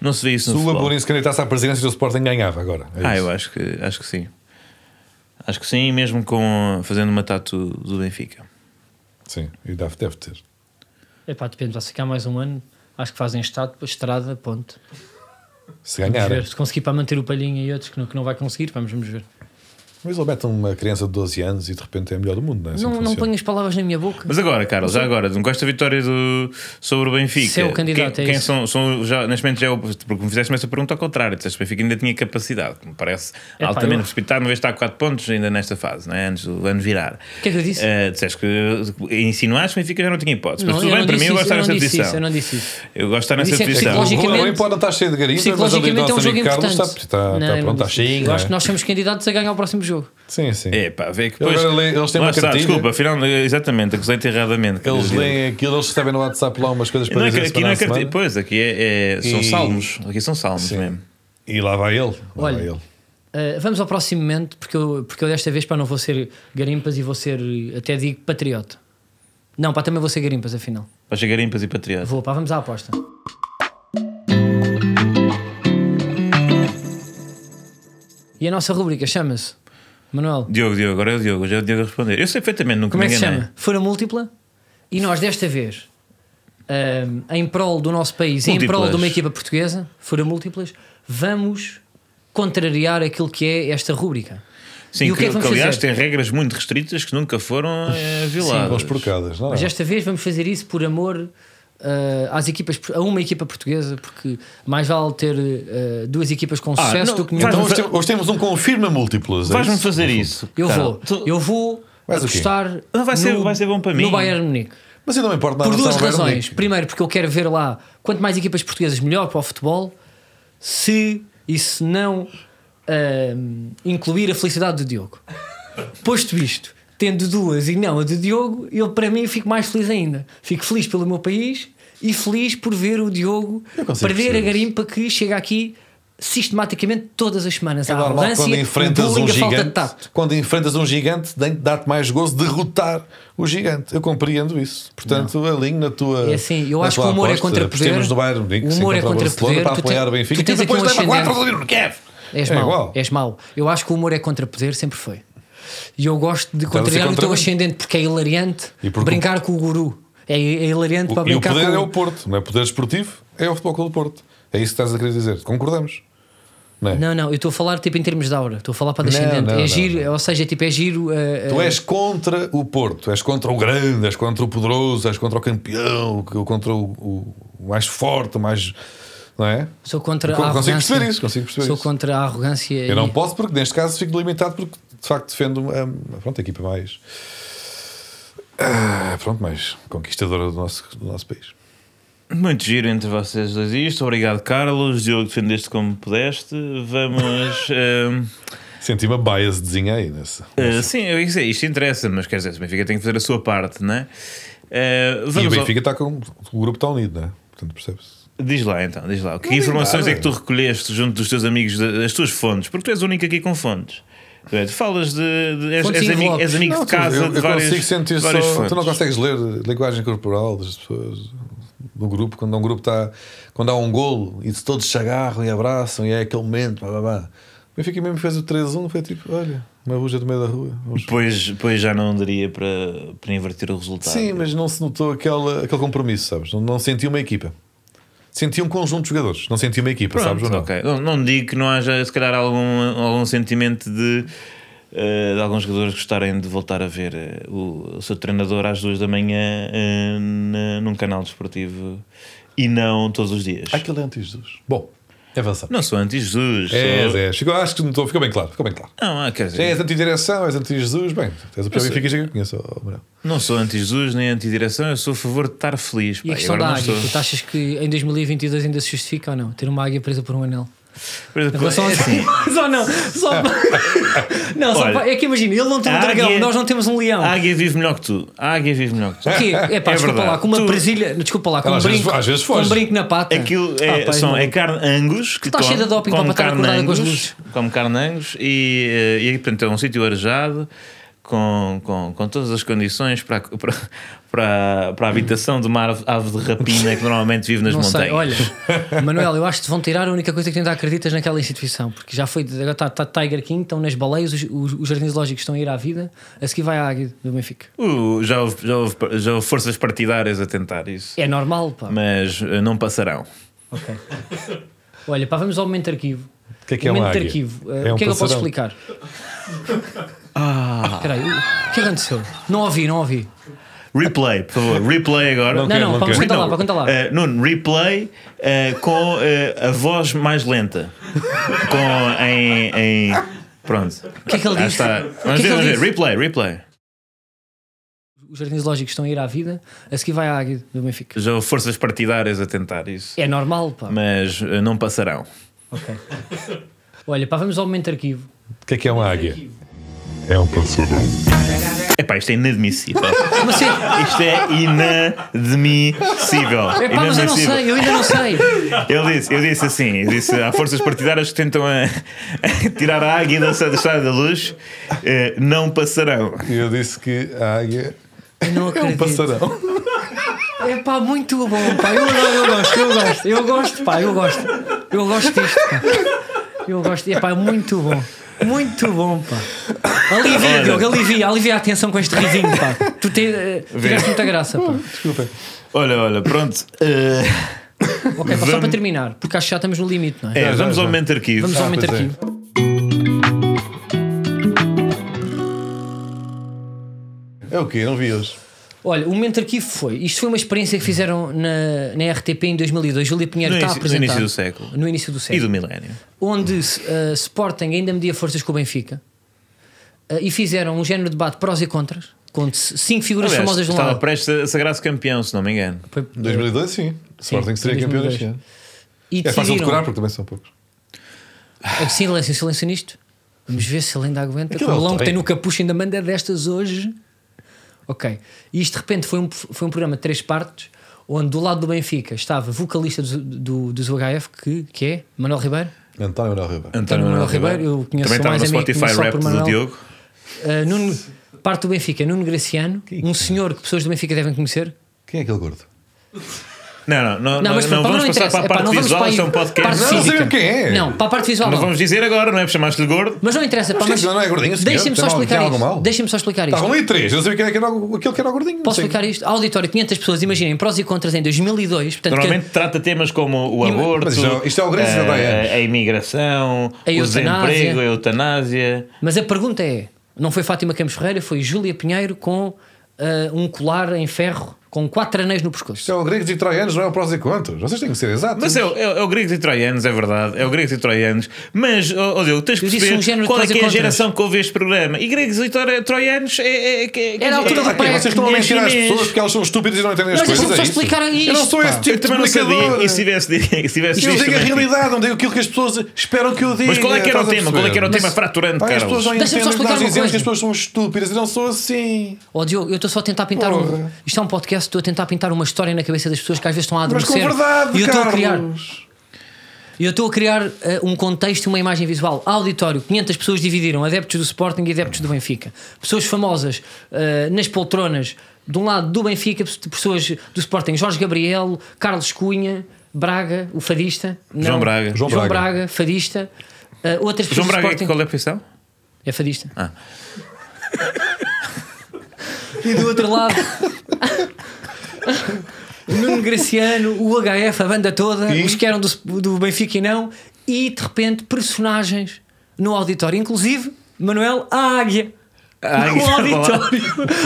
não se vê isso Se no o. Amorim se candidasse à presidência do Sporting ganhava agora. É Ah, isso. eu acho que, acho que sim. Acho que sim, mesmo com fazendo uma tatu do Benfica. Sim, e deve, deve ter. Epá, depende, vai ficar mais um ano. Acho que fazem estado, estrada, ponto. Se ganhar. Se conseguir para manter o Palhinha e outros que não, que não vai conseguir, vamos, vamos ver. Mas ele mete uma criança de 12 anos e de repente é a melhor do mundo, não é? Assim não, não ponho as palavras na minha boca. Mas agora, Carlos, já agora, com esta vitória do, sobre o Benfica, Se é o candidato, quem, é quem isso. são, são já, neste momento já é o, porque me fizeste essa pergunta ao contrário, disseste que o Benfica ainda tinha capacidade, que me parece Epá, altamente precipitado, uma vez está a 4 pontos ainda nesta fase, não é? antes do ano virar. O que é que eu disse? Eh, disseste que insinuaste que o Benfica já não tinha hipótese, mas Não, tudo eu bem, não para mim disse eu gosto isso, de estar eu não nessa posição. eu não disse isso. Eu gosto de estar nessa é posição. O não estar cheio de garimpas, mas o é um amigo Carlos importante. está, está, Não, está não pronto, está cheio. Eu não acho é? que nós somos candidatos a ganhar o próximo jogo. Sim, sim. É pá, vê que Eles depois. agora leem- eles têm uma está, cartilha. Desculpa, afinal, exatamente, acusei-te erradamente. Eles leem aquilo, eles recebem no WhatsApp lá umas coisas para Não dizer que- aqui não é cartilha, pois, aqui é, é- são E- salmos. Aqui são salmos Sim. mesmo. E lá vai ele. Lá Olha, vai ele. Uh, vamos ao próximo momento, porque eu, porque eu desta vez para não vou ser garimpas e vou ser, eh, até digo, patriota. Não, pá, também vou ser garimpas, afinal. Para chegar impas e patriotas. Vou, pá, vamos à aposta. E a nossa rubrica chama-se Manuel. Diogo, Diogo, agora é o Diogo, já é o Diogo a responder. Eu sei perfeitamente, nunca Como é me que se chama? Fura múltipla. E nós, desta vez, ahm, em prol do nosso país, e em Múltiplas. prol de uma equipa portuguesa, fura múltiplas, vamos contrariar aquilo que é esta rúbrica. Sim, E o que é que vamos aliás fazer? tem regras muito restritas que nunca foram eh, violadas. Porcadas. Não, Mas não. desta vez vamos fazer isso por amor ah, às equipas, a uma equipa portuguesa, porque mais vale ter ah, duas equipas com Ah, sucesso não, do que nenhuma. Então hoje, hoje temos um confirma múltiplos. é Vais-me isso? fazer isso. Eu cara. vou, Tu- eu vou Vais apostar. Não, vai ser- no- vai ser bom para mim. No Bayern Munique. Mas eu não me importo nada Por duas razões. Munique. Primeiro, porque eu quero ver lá quanto mais equipas portuguesas, melhor para o futebol. Se e se não ahm, incluir a felicidade do Diogo. Posto isto, tendo duas e não a do Diogo, eu para mim fico mais feliz ainda. Fico feliz pelo meu país e feliz por ver o Diogo perder a garimpa que chega aqui sistematicamente todas as semanas. É a normal quando enfrentas um a de gigante, quando enfrentas um gigante, de dar-te mais gozo derrotar o gigante. Eu compreendo isso. Portanto, alinho na tua. É assim, eu acho que o humor é aposta. contra poder. No Bayern O humor é contra poder. Para Tu apoiar o Benfica. tu tens e depois leva ascendente. 4 no Kiev. És É mau, igual. és mau. Eu acho que o humor é contra poder, sempre foi. E eu gosto de contrariar o teu ascendente porque é hilariante porque brincar com o guru. É, é hilariante para E o brincar poder com é o Porto, não é poder esportivo, é o Futebol Clube do Porto. É isso que estás a querer dizer. Concordamos? Não é? Não, não, eu estou a falar tipo em termos de aura, estou a falar para descendente. não, é não, giro, ou seja, tipo, é giro. eh, Tu és contra o Porto, és contra o grande, és contra o poderoso, és contra o campeão, contra o, o- o mais forte, o mais. Não é? sou contra Con- a consigo arrogância. perceber isso, consigo perceber Sou isso. contra a arrogância. Eu e- não posso, porque neste caso fico limitado, porque de facto defendo a, pronto, a equipa mais. ah, pronto, mais conquistadora do nosso, do nosso país. Muito giro entre vocês dois isto. Obrigado, Carlos. Diogo, defendeste como pudeste. Vamos. ehm, Senti uma biasdezinha aí nessa. eh, sim, eu ia dizer, isto interessa, mas quer dizer, o Benfica tem que fazer a sua parte, não é? Eh, E o vamos ao- Benfica está com. O grupo está unido, não é? Portanto, percebe-se. Diz lá então, diz lá. Que Não digo informações nada. é que tu recolheste junto dos teus amigos, da- das tuas fontes? Porque tu és o único aqui com fontes. Tu é, tu falas de. de- és, és amigo, és amigo Não, de casa eu, de várias, consigo sentir só. várias fontes. Tu não consegues ler a linguagem corporal das pessoas do grupo, quando um grupo está. Quando há um golo e todos se agarram e abraçam e é aquele momento. Blá, blá, blá. O Benfica mesmo fez o 3-1, foi tipo, olha, uma ruja do meio da rua. Depois, depois já não daria para, para inverter o resultado. Sim, mas não se notou aquele, aquele compromisso, sabes? Não, não senti uma equipa. Senti um conjunto de jogadores, não senti uma equipa, Pronto, sabes? Ou não? ok. Não, não digo que não haja, se calhar, algum, algum sentimento de, eh, de alguns jogadores gostarem de voltar a ver eh, o, o seu treinador às duas da manhã eh, na- num canal desportivo e não todos os dias. Aquele é anti-Jesus. Bom, avançamos. Não sou anti-Jesus. É, sou- é. Ficou, acho que notou, ficou bem claro. Ficou bem claro. Não, ah, quer dizer, Já és anti-direção, és anti-Jesus, bem, és o pior que eu conheço, Manuel. não sou anti-Jesus nem anti-direção, eu sou a favor de estar feliz. E a pá, questão agora da não águia, estou- tu achas que em 2022 ainda se justifica ou não? Ter uma águia presa por um anel? Por exemplo, Em relação é assim, só não, só não, só Olha, é que imagina, ele não tem um a dragão, águia- nós não temos um leão. a águia vive melhor que tu. A águia vive melhor que tu. O quê? É pá, É desculpa verdade. lá, com uma Tu- presilha, desculpa lá, com um às vezes- brinco, às vezes com um foge. brinco na pata. Aquilo é, Ah, pá, são, não- é carne angus que Está come, cheio de doping come para estar carne acordada com as angus, luzes. come carne angus e, eh, e portanto, é um sítio arejado com, com, com todas as condições para, a- para, para, para a habitação de uma ave de rapina que normalmente vive nas Não sei, montanhas. olha, Manuel, eu acho que te vão tirar a única coisa que ainda acreditas naquela instituição, porque já foi, agora está, está Tiger King, estão nas baleias, os, os, os jardins zoológicos estão a ir à vida, a seguir vai a águia do Benfica. Uh, já, houve, já, houve, já houve forças partidárias a tentar isso, É normal, pá. mas eh, não passarão. Ok. Olha, pá, vamos ao momento de arquivo. O que é que é o uma momento de águia? arquivo. Uh, É um o que é que eu posso explicar? Ah, peraí, o que aconteceu? Não ouvi, não ouvi. Replay, por favor, replay agora. Não Não, não, não vamos contar lá, para contar lá. Eh, Nuno, replay eh, com eh, a voz mais lenta. Com em. em- pronto. O que é que ele disse? está. Que Vamos é ver, vamos ver. Replay, replay. Os jardins zoológicos estão a ir à vida, a seguir vai a águia do Benfica. Já houve forças partidárias a tentar isso, É normal, pá. mas não passarão. Ok. Olha, pá, vamos ao momento de arquivo. O que é que é uma águia? É um passadão. Epá, isto é inadmissível. Mas é, Isto é inadmissível. é pá, mas eu não sei, eu ainda não sei. Ele disse, eu disse assim: eu disse, há forças partidárias que tentam a, a tirar a águia da, da estrada da luz, eh, não passarão. E eu disse que a águia Eu não é um acredito. passarão. É pá, muito bom, pá. Eu, eu gosto, eu gosto, eu gosto, pá, eu gosto. Eu gosto disto, pá. Eu gosto, é pá, muito bom. Muito bom, pá. Alivia. Diogo, alivia, alivia a atenção com este rivinho, pá. Tu te, eh, tiveste muita graça, pá. Desculpem. Olha, olha, pronto. eh, Ok, só Vamos- para terminar, porque acho que já estamos no limite, não é? é, vamos ao momento de arquivo. Vamos ao Ah, momento de pois é. arquivo. É o quê? Não vi hoje. Olha, o momento de arquivo foi. Isto foi uma experiência que fizeram na, na RTP em 2002. Júlia Pinheiro No está a início- no apresentar. início do século. No início do E século. do milénio. onde uh, Sporting ainda media forças com o Benfica uh, e fizeram um género de debate prós e contras com cinco figuras Aliás, famosas de um estava lado. prestes a sagrar-se campeão, se não me engano. Foi- Em 2002, sim. Sporting seria campeão 2002. deste ano. E É fácil de curar porque também são poucos. É silêncio, silêncio nisto. Vamos ver se ele ainda aguenta. Aquilo o é o melão que tem no capucho ainda manda destas hoje. Ok. E isto de repente foi um, foi um programa de três partes, onde do lado do Benfica estava vocalista do, do, dos UHF, que, que é Manuel Ribeiro. António Manuel Ribeiro. António Manuel Ribeiro, eu conheço Também estava mais no Spotify Rap do. Diogo. Uh, Nuno- parte do Benfica, Nuno Graciano, um senhor que pessoas do Benfica devem conhecer. Quem é aquele gordo? Não, não, não, Não, mas não vamos não passar interessa. para a parte não vamos visual, isto é um podcast. parte Não, não sei física. quem é. Não, para a parte visual Não não. vamos dizer agora, não é? Chamaste-lhe gordo. Mas não interessa, pá, Mas não é gordinho, deixem-me só explicar algo isto. mal? Deixem-me só explicar isto. Estavam ali três. Eu não sabia quem era, quem era, o- aquele que era o gordinho. Posso explicar isto? Auditório, 500 pessoas, imaginem, prós e contras em 2002. Portanto, Normalmente trata temas como o aborto, Mas isto é- é o Grécia a, a imigração, A o desemprego, a eutanásia. que- mas a pergunta é: não foi Fátima Campos Ferreira, foi Júlia Pinheiro com ah, um colar em ferro com quatro anéis no pescoço. Isto é o gregos e troianos, não é o prós e contras. Vocês têm que ser exatos. Mas é, o- é, o- é o gregos e troianos, é verdade. É o gregos e troianos. Mas, ó ó, Diogo, tens que Eu disse perceber um género de qual é prós e que é a contras. geração que ouve este programa. E gregos e tro- troianos é. é, é, é Era a altura do é, pai. Vocês estão a é mentir às chinês. pessoas porque elas são estúpidas e não entendem as Mas coisas. só é isso? explicar Eu não sou pá. esse tipo Eu de também não sabia. E se tivesse, se tivesse Eu visto digo a também- realidade, não digo aquilo que as pessoas esperam que eu diga. Mas qual é que era o Estás a tema? Qual é que era o perceber? tema fraturante, Pá, As pessoas Carlos? não Deixa-me só entendem que explicar nós uma dizemos que coisa. as pessoas são estúpidas e não sou assim. Ó Diogo, eu estou só a tentar pintar um. Porra. Isto é um podcast, estou a tentar pintar uma história na cabeça das pessoas que às vezes estão a Mas com adormecer. verdade, e eu estou a criar. E eu estou a criar eh, um contexto e uma imagem visual. Auditório, 500 pessoas dividiram adeptos do Sporting e adeptos do Benfica. Pessoas famosas eh, nas poltronas, de um lado do Benfica, pessoas do Sporting, Jorge Gabriel, Carlos Cunha, Braga, o fadista. João Braga. João Braga. Braga, fadista. eh, outras pessoas João do Braga, Sporting. qual é a posição? É fadista. Ah. e do outro lado, Nuno Graciano, o HF, a banda toda, E? os que eram do, do Benfica e não, e de repente personagens no auditório, inclusive Manuel a Águia. A Águia no auditório.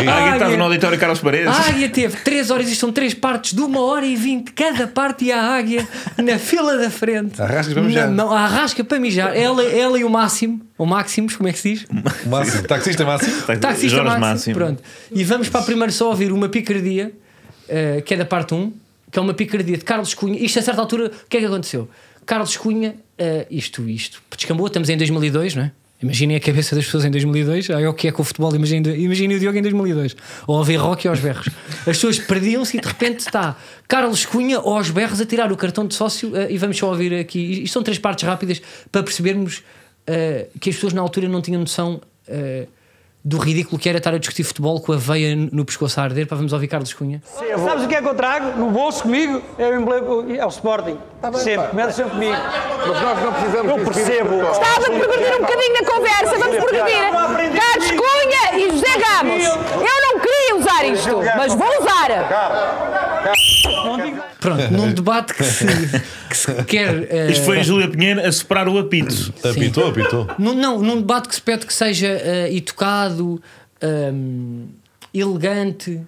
A Águia estava no auditório Carlos Paredes. A Águia teve 3 horas, isto são 3 partes de 1 hora e 20 cada parte e a Águia na fila da frente. Arrascas para mijar. A arrasca para mijar. Ela, ela e o Máximo, o Máximos, como é que se diz? Máximo. Taxista máximo. Taxista Jorge Máximo. Máximo. Pronto. E vamos para primeiro só ouvir uma picardia, eh, que é da parte 1, que é uma picardia de Carlos Cunha. Isto a certa altura, o que é que aconteceu? Carlos Cunha, eh, isto, isto, descambou, estamos em 2002, não é? Imaginem a cabeça das pessoas em 2002. Aí é o que é com o futebol. Imaginem imagine o Diogo em 2002. Ou ouvir rock aos berros. As pessoas perdiam-se e de repente está Carlos Cunha aos berros a tirar o cartão de sócio. eh, e vamos só ouvir aqui. Isto são três partes rápidas para percebermos eh, que as pessoas na altura não tinham noção eh, do ridículo que era estar a discutir futebol com a veia no pescoço a arder. Para vamos ouvir Carlos Cunha. Sabes o que é que eu trago no bolso comigo? É o, emblema, é o Sporting. sempre, começa sempre comigo. Mas nós não precisamos Eu percebo. Estava a progredir um bocadinho na conversa, vamos progredir. Carlos Cunha e José Ramos. Eu não queria usar isto, mas vou usar. Pronto, num debate que se, que se quer. eh, Isto foi a Júlia Pinheiro a soprar o apito. Apitou, apitou. Num, não, num debate que se pede que seja eh, educado, ehm, elegante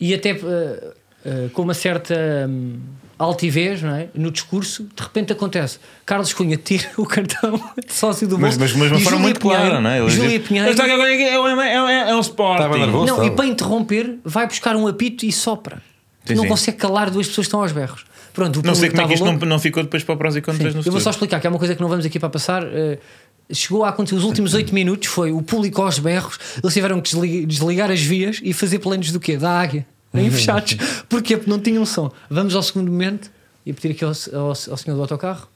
e até eh, com uma certa hum, altivez não é? no discurso, de repente acontece. Carlos Cunha tira o cartão de sócio do Mas, mas, mas de uma forma muito clara, não é? Ele Júlia diz, Pinheiro. "Mas agora É, é, um- é, um- é um Sporting. Estava nervoso. Não, e para interromper, vai buscar um apito e sopra. Sim, não sim. consegue calar duas pessoas que estão aos berros. Pronto, o Não sei como é que isto não, não ficou depois para o prós e contras no eu vou só explicar que é uma coisa que não vamos aqui para passar. eh, chegou a acontecer os últimos 8 minutos, foi o público aos berros, eles tiveram que desligar, desligar as vias e fazer planos do quê? Da águia, em fechados. Porquê? Porque não tinham som. Vamos ao segundo momento e pedir aqui ao, ao, ao senhor do autocarro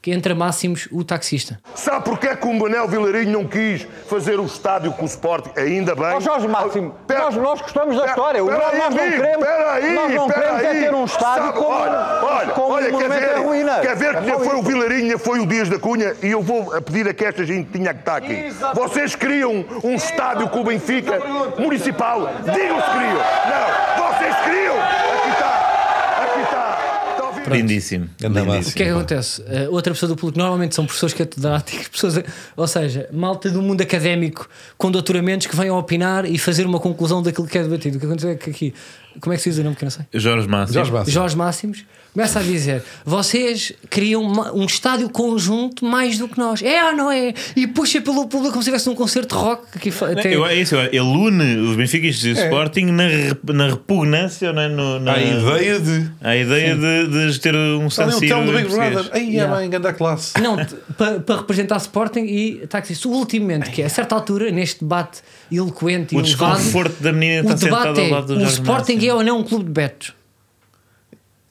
que entra máximos o taxista. Sabe porquê que o Manel Vilarinho não quis fazer o estádio com o Sporting? Ainda bem. Ó Jorge Máximo, Pera- nós, nós gostamos da Pera- história. O- pera nós aí, não amigo, queremos, pera aí, nós não pera queremos é aí. ter um estádio Sabe, como, olha, olha, como olha, o quer monumento ver, é ruína. quer ver que É foi o isso. Vilarinha, foi o Dias da Cunha e eu vou a pedir a que esta gente tinha que estar aqui. Exatamente. Vocês queriam um estádio com o Benfica municipal? Digam se queriam. Não, vocês está, aqui ouvir? Lindíssimo. Lindíssimo. O que é que acontece? Uh, outra pessoa do público, normalmente são professores catedráticos, pessoas, ou seja, malta do mundo académico com doutoramentos que venham opinar e fazer uma conclusão daquilo que é debatido. O que aconteceu é que aqui, como é que se diz o nome que eu não sei? Jorge Máximo. Jorge Máximo. Jorge Máximos começa a dizer: vocês criam uma- um estádio conjunto mais do que nós. É ou não é? E puxa pelo público como se tivesse um concerto de rock. Fa- até, Eu, é isso, ele une os Benfiquistas e o Sporting na, na repugnância, não é? No, na, A ideia de. a ideia de, de ter um San Ali o Siro do Big. Brother. Aí é bem, grande classe. Não, para representar Sporting e taxista. O ultimamente, que é a certa altura, neste debate eloquente O e elevado, desconforto da menina o está sentada debate ao é: lado do o Jorge Sporting Máximo. É ou não um clube de betos?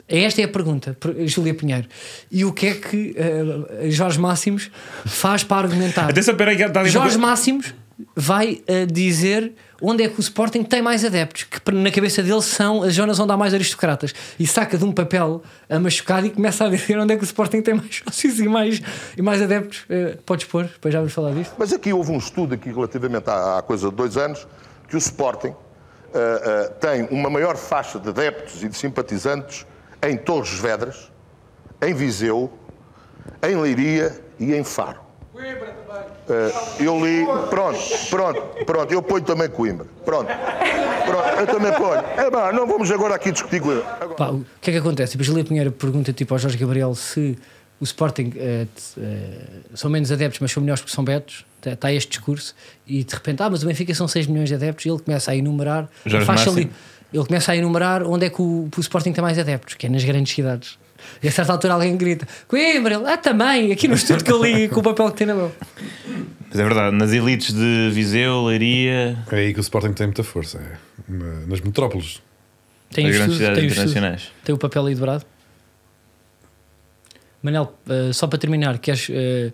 Esta é a pergunta, per- Júlia Pinheiro. E o que é que eh, Jorge Máximos faz para argumentar? Atenção, peraí, Jorge Máximos vai eh, dizer onde é que o Sporting tem mais adeptos, que na cabeça dele são as zonas onde há mais aristocratas. E saca de um papel a machucado e começa a dizer onde é que o Sporting tem mais sócios e mais, e mais adeptos. Eh, podes pôr, depois já vamos falar disto. Mas aqui houve um estudo aqui relativamente à, à coisa de dois anos que o Sporting ah, tem uma maior faixa de adeptos e de simpatizantes em Torres Vedras, em Viseu, em Leiria e em Faro. Eh, eu li, pronto, pronto, pronto, eu ponho também Coimbra. Pronto, pronto, eu também ponho. É pá, não vamos agora aqui discutir Coimbra. Agora- Pá, o que é que acontece? A Julia Pinheiro pergunta tipo, ao Jorge Gabriel se o Sporting t- eh, são menos adeptos, mas são melhores porque são betos. Está este discurso e de repente, ah, mas o Benfica são 6 milhões de adeptos e ele começa a enumerar Jorge faixa ali. Ele começa a enumerar onde é que o, o Sporting tem mais adeptos, que é nas grandes cidades. E a certa altura alguém grita: Coimbra, ele, ah, também, aqui no estudo que eu li com o papel que tem na mão. Mas é verdade, nas elites de Viseu, Leiria, É aí que o Sporting tem muita força. É. Na- Nas metrópoles. Tem as grandes estudo, cidades tem o estudo. internacionais. Tem o papel aí dobrado. Manel, eh, só para terminar, queres, eh,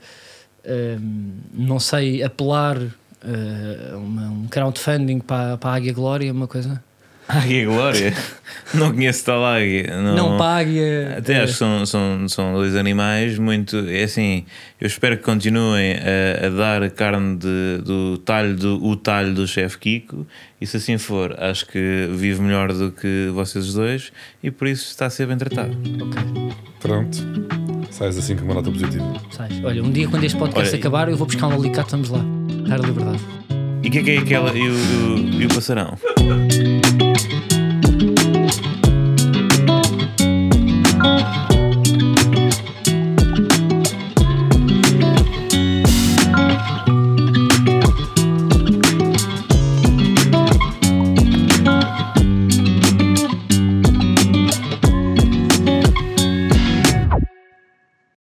não sei, apelar uma- um crowdfunding para, para a Águia Glória, uma coisa? Águia Glória? não conheço tal águia. Não, Não, para Águia. Até acho que são, são, são dois animais muito. É assim, eu espero que continuem a, a dar a carne de- do talho do, o talho do chefe Kiko. E se assim for, acho que vive melhor do que vocês dois e por isso está a ser bem tratado. Pronto. Sais assim com uma nota positiva. sais. Olha, um dia quando este podcast Olha, acabar, eu vou buscar um alicate, vamos lá. Dar a liberdade. E o que é que é aquela. E o, e o, e o passarão?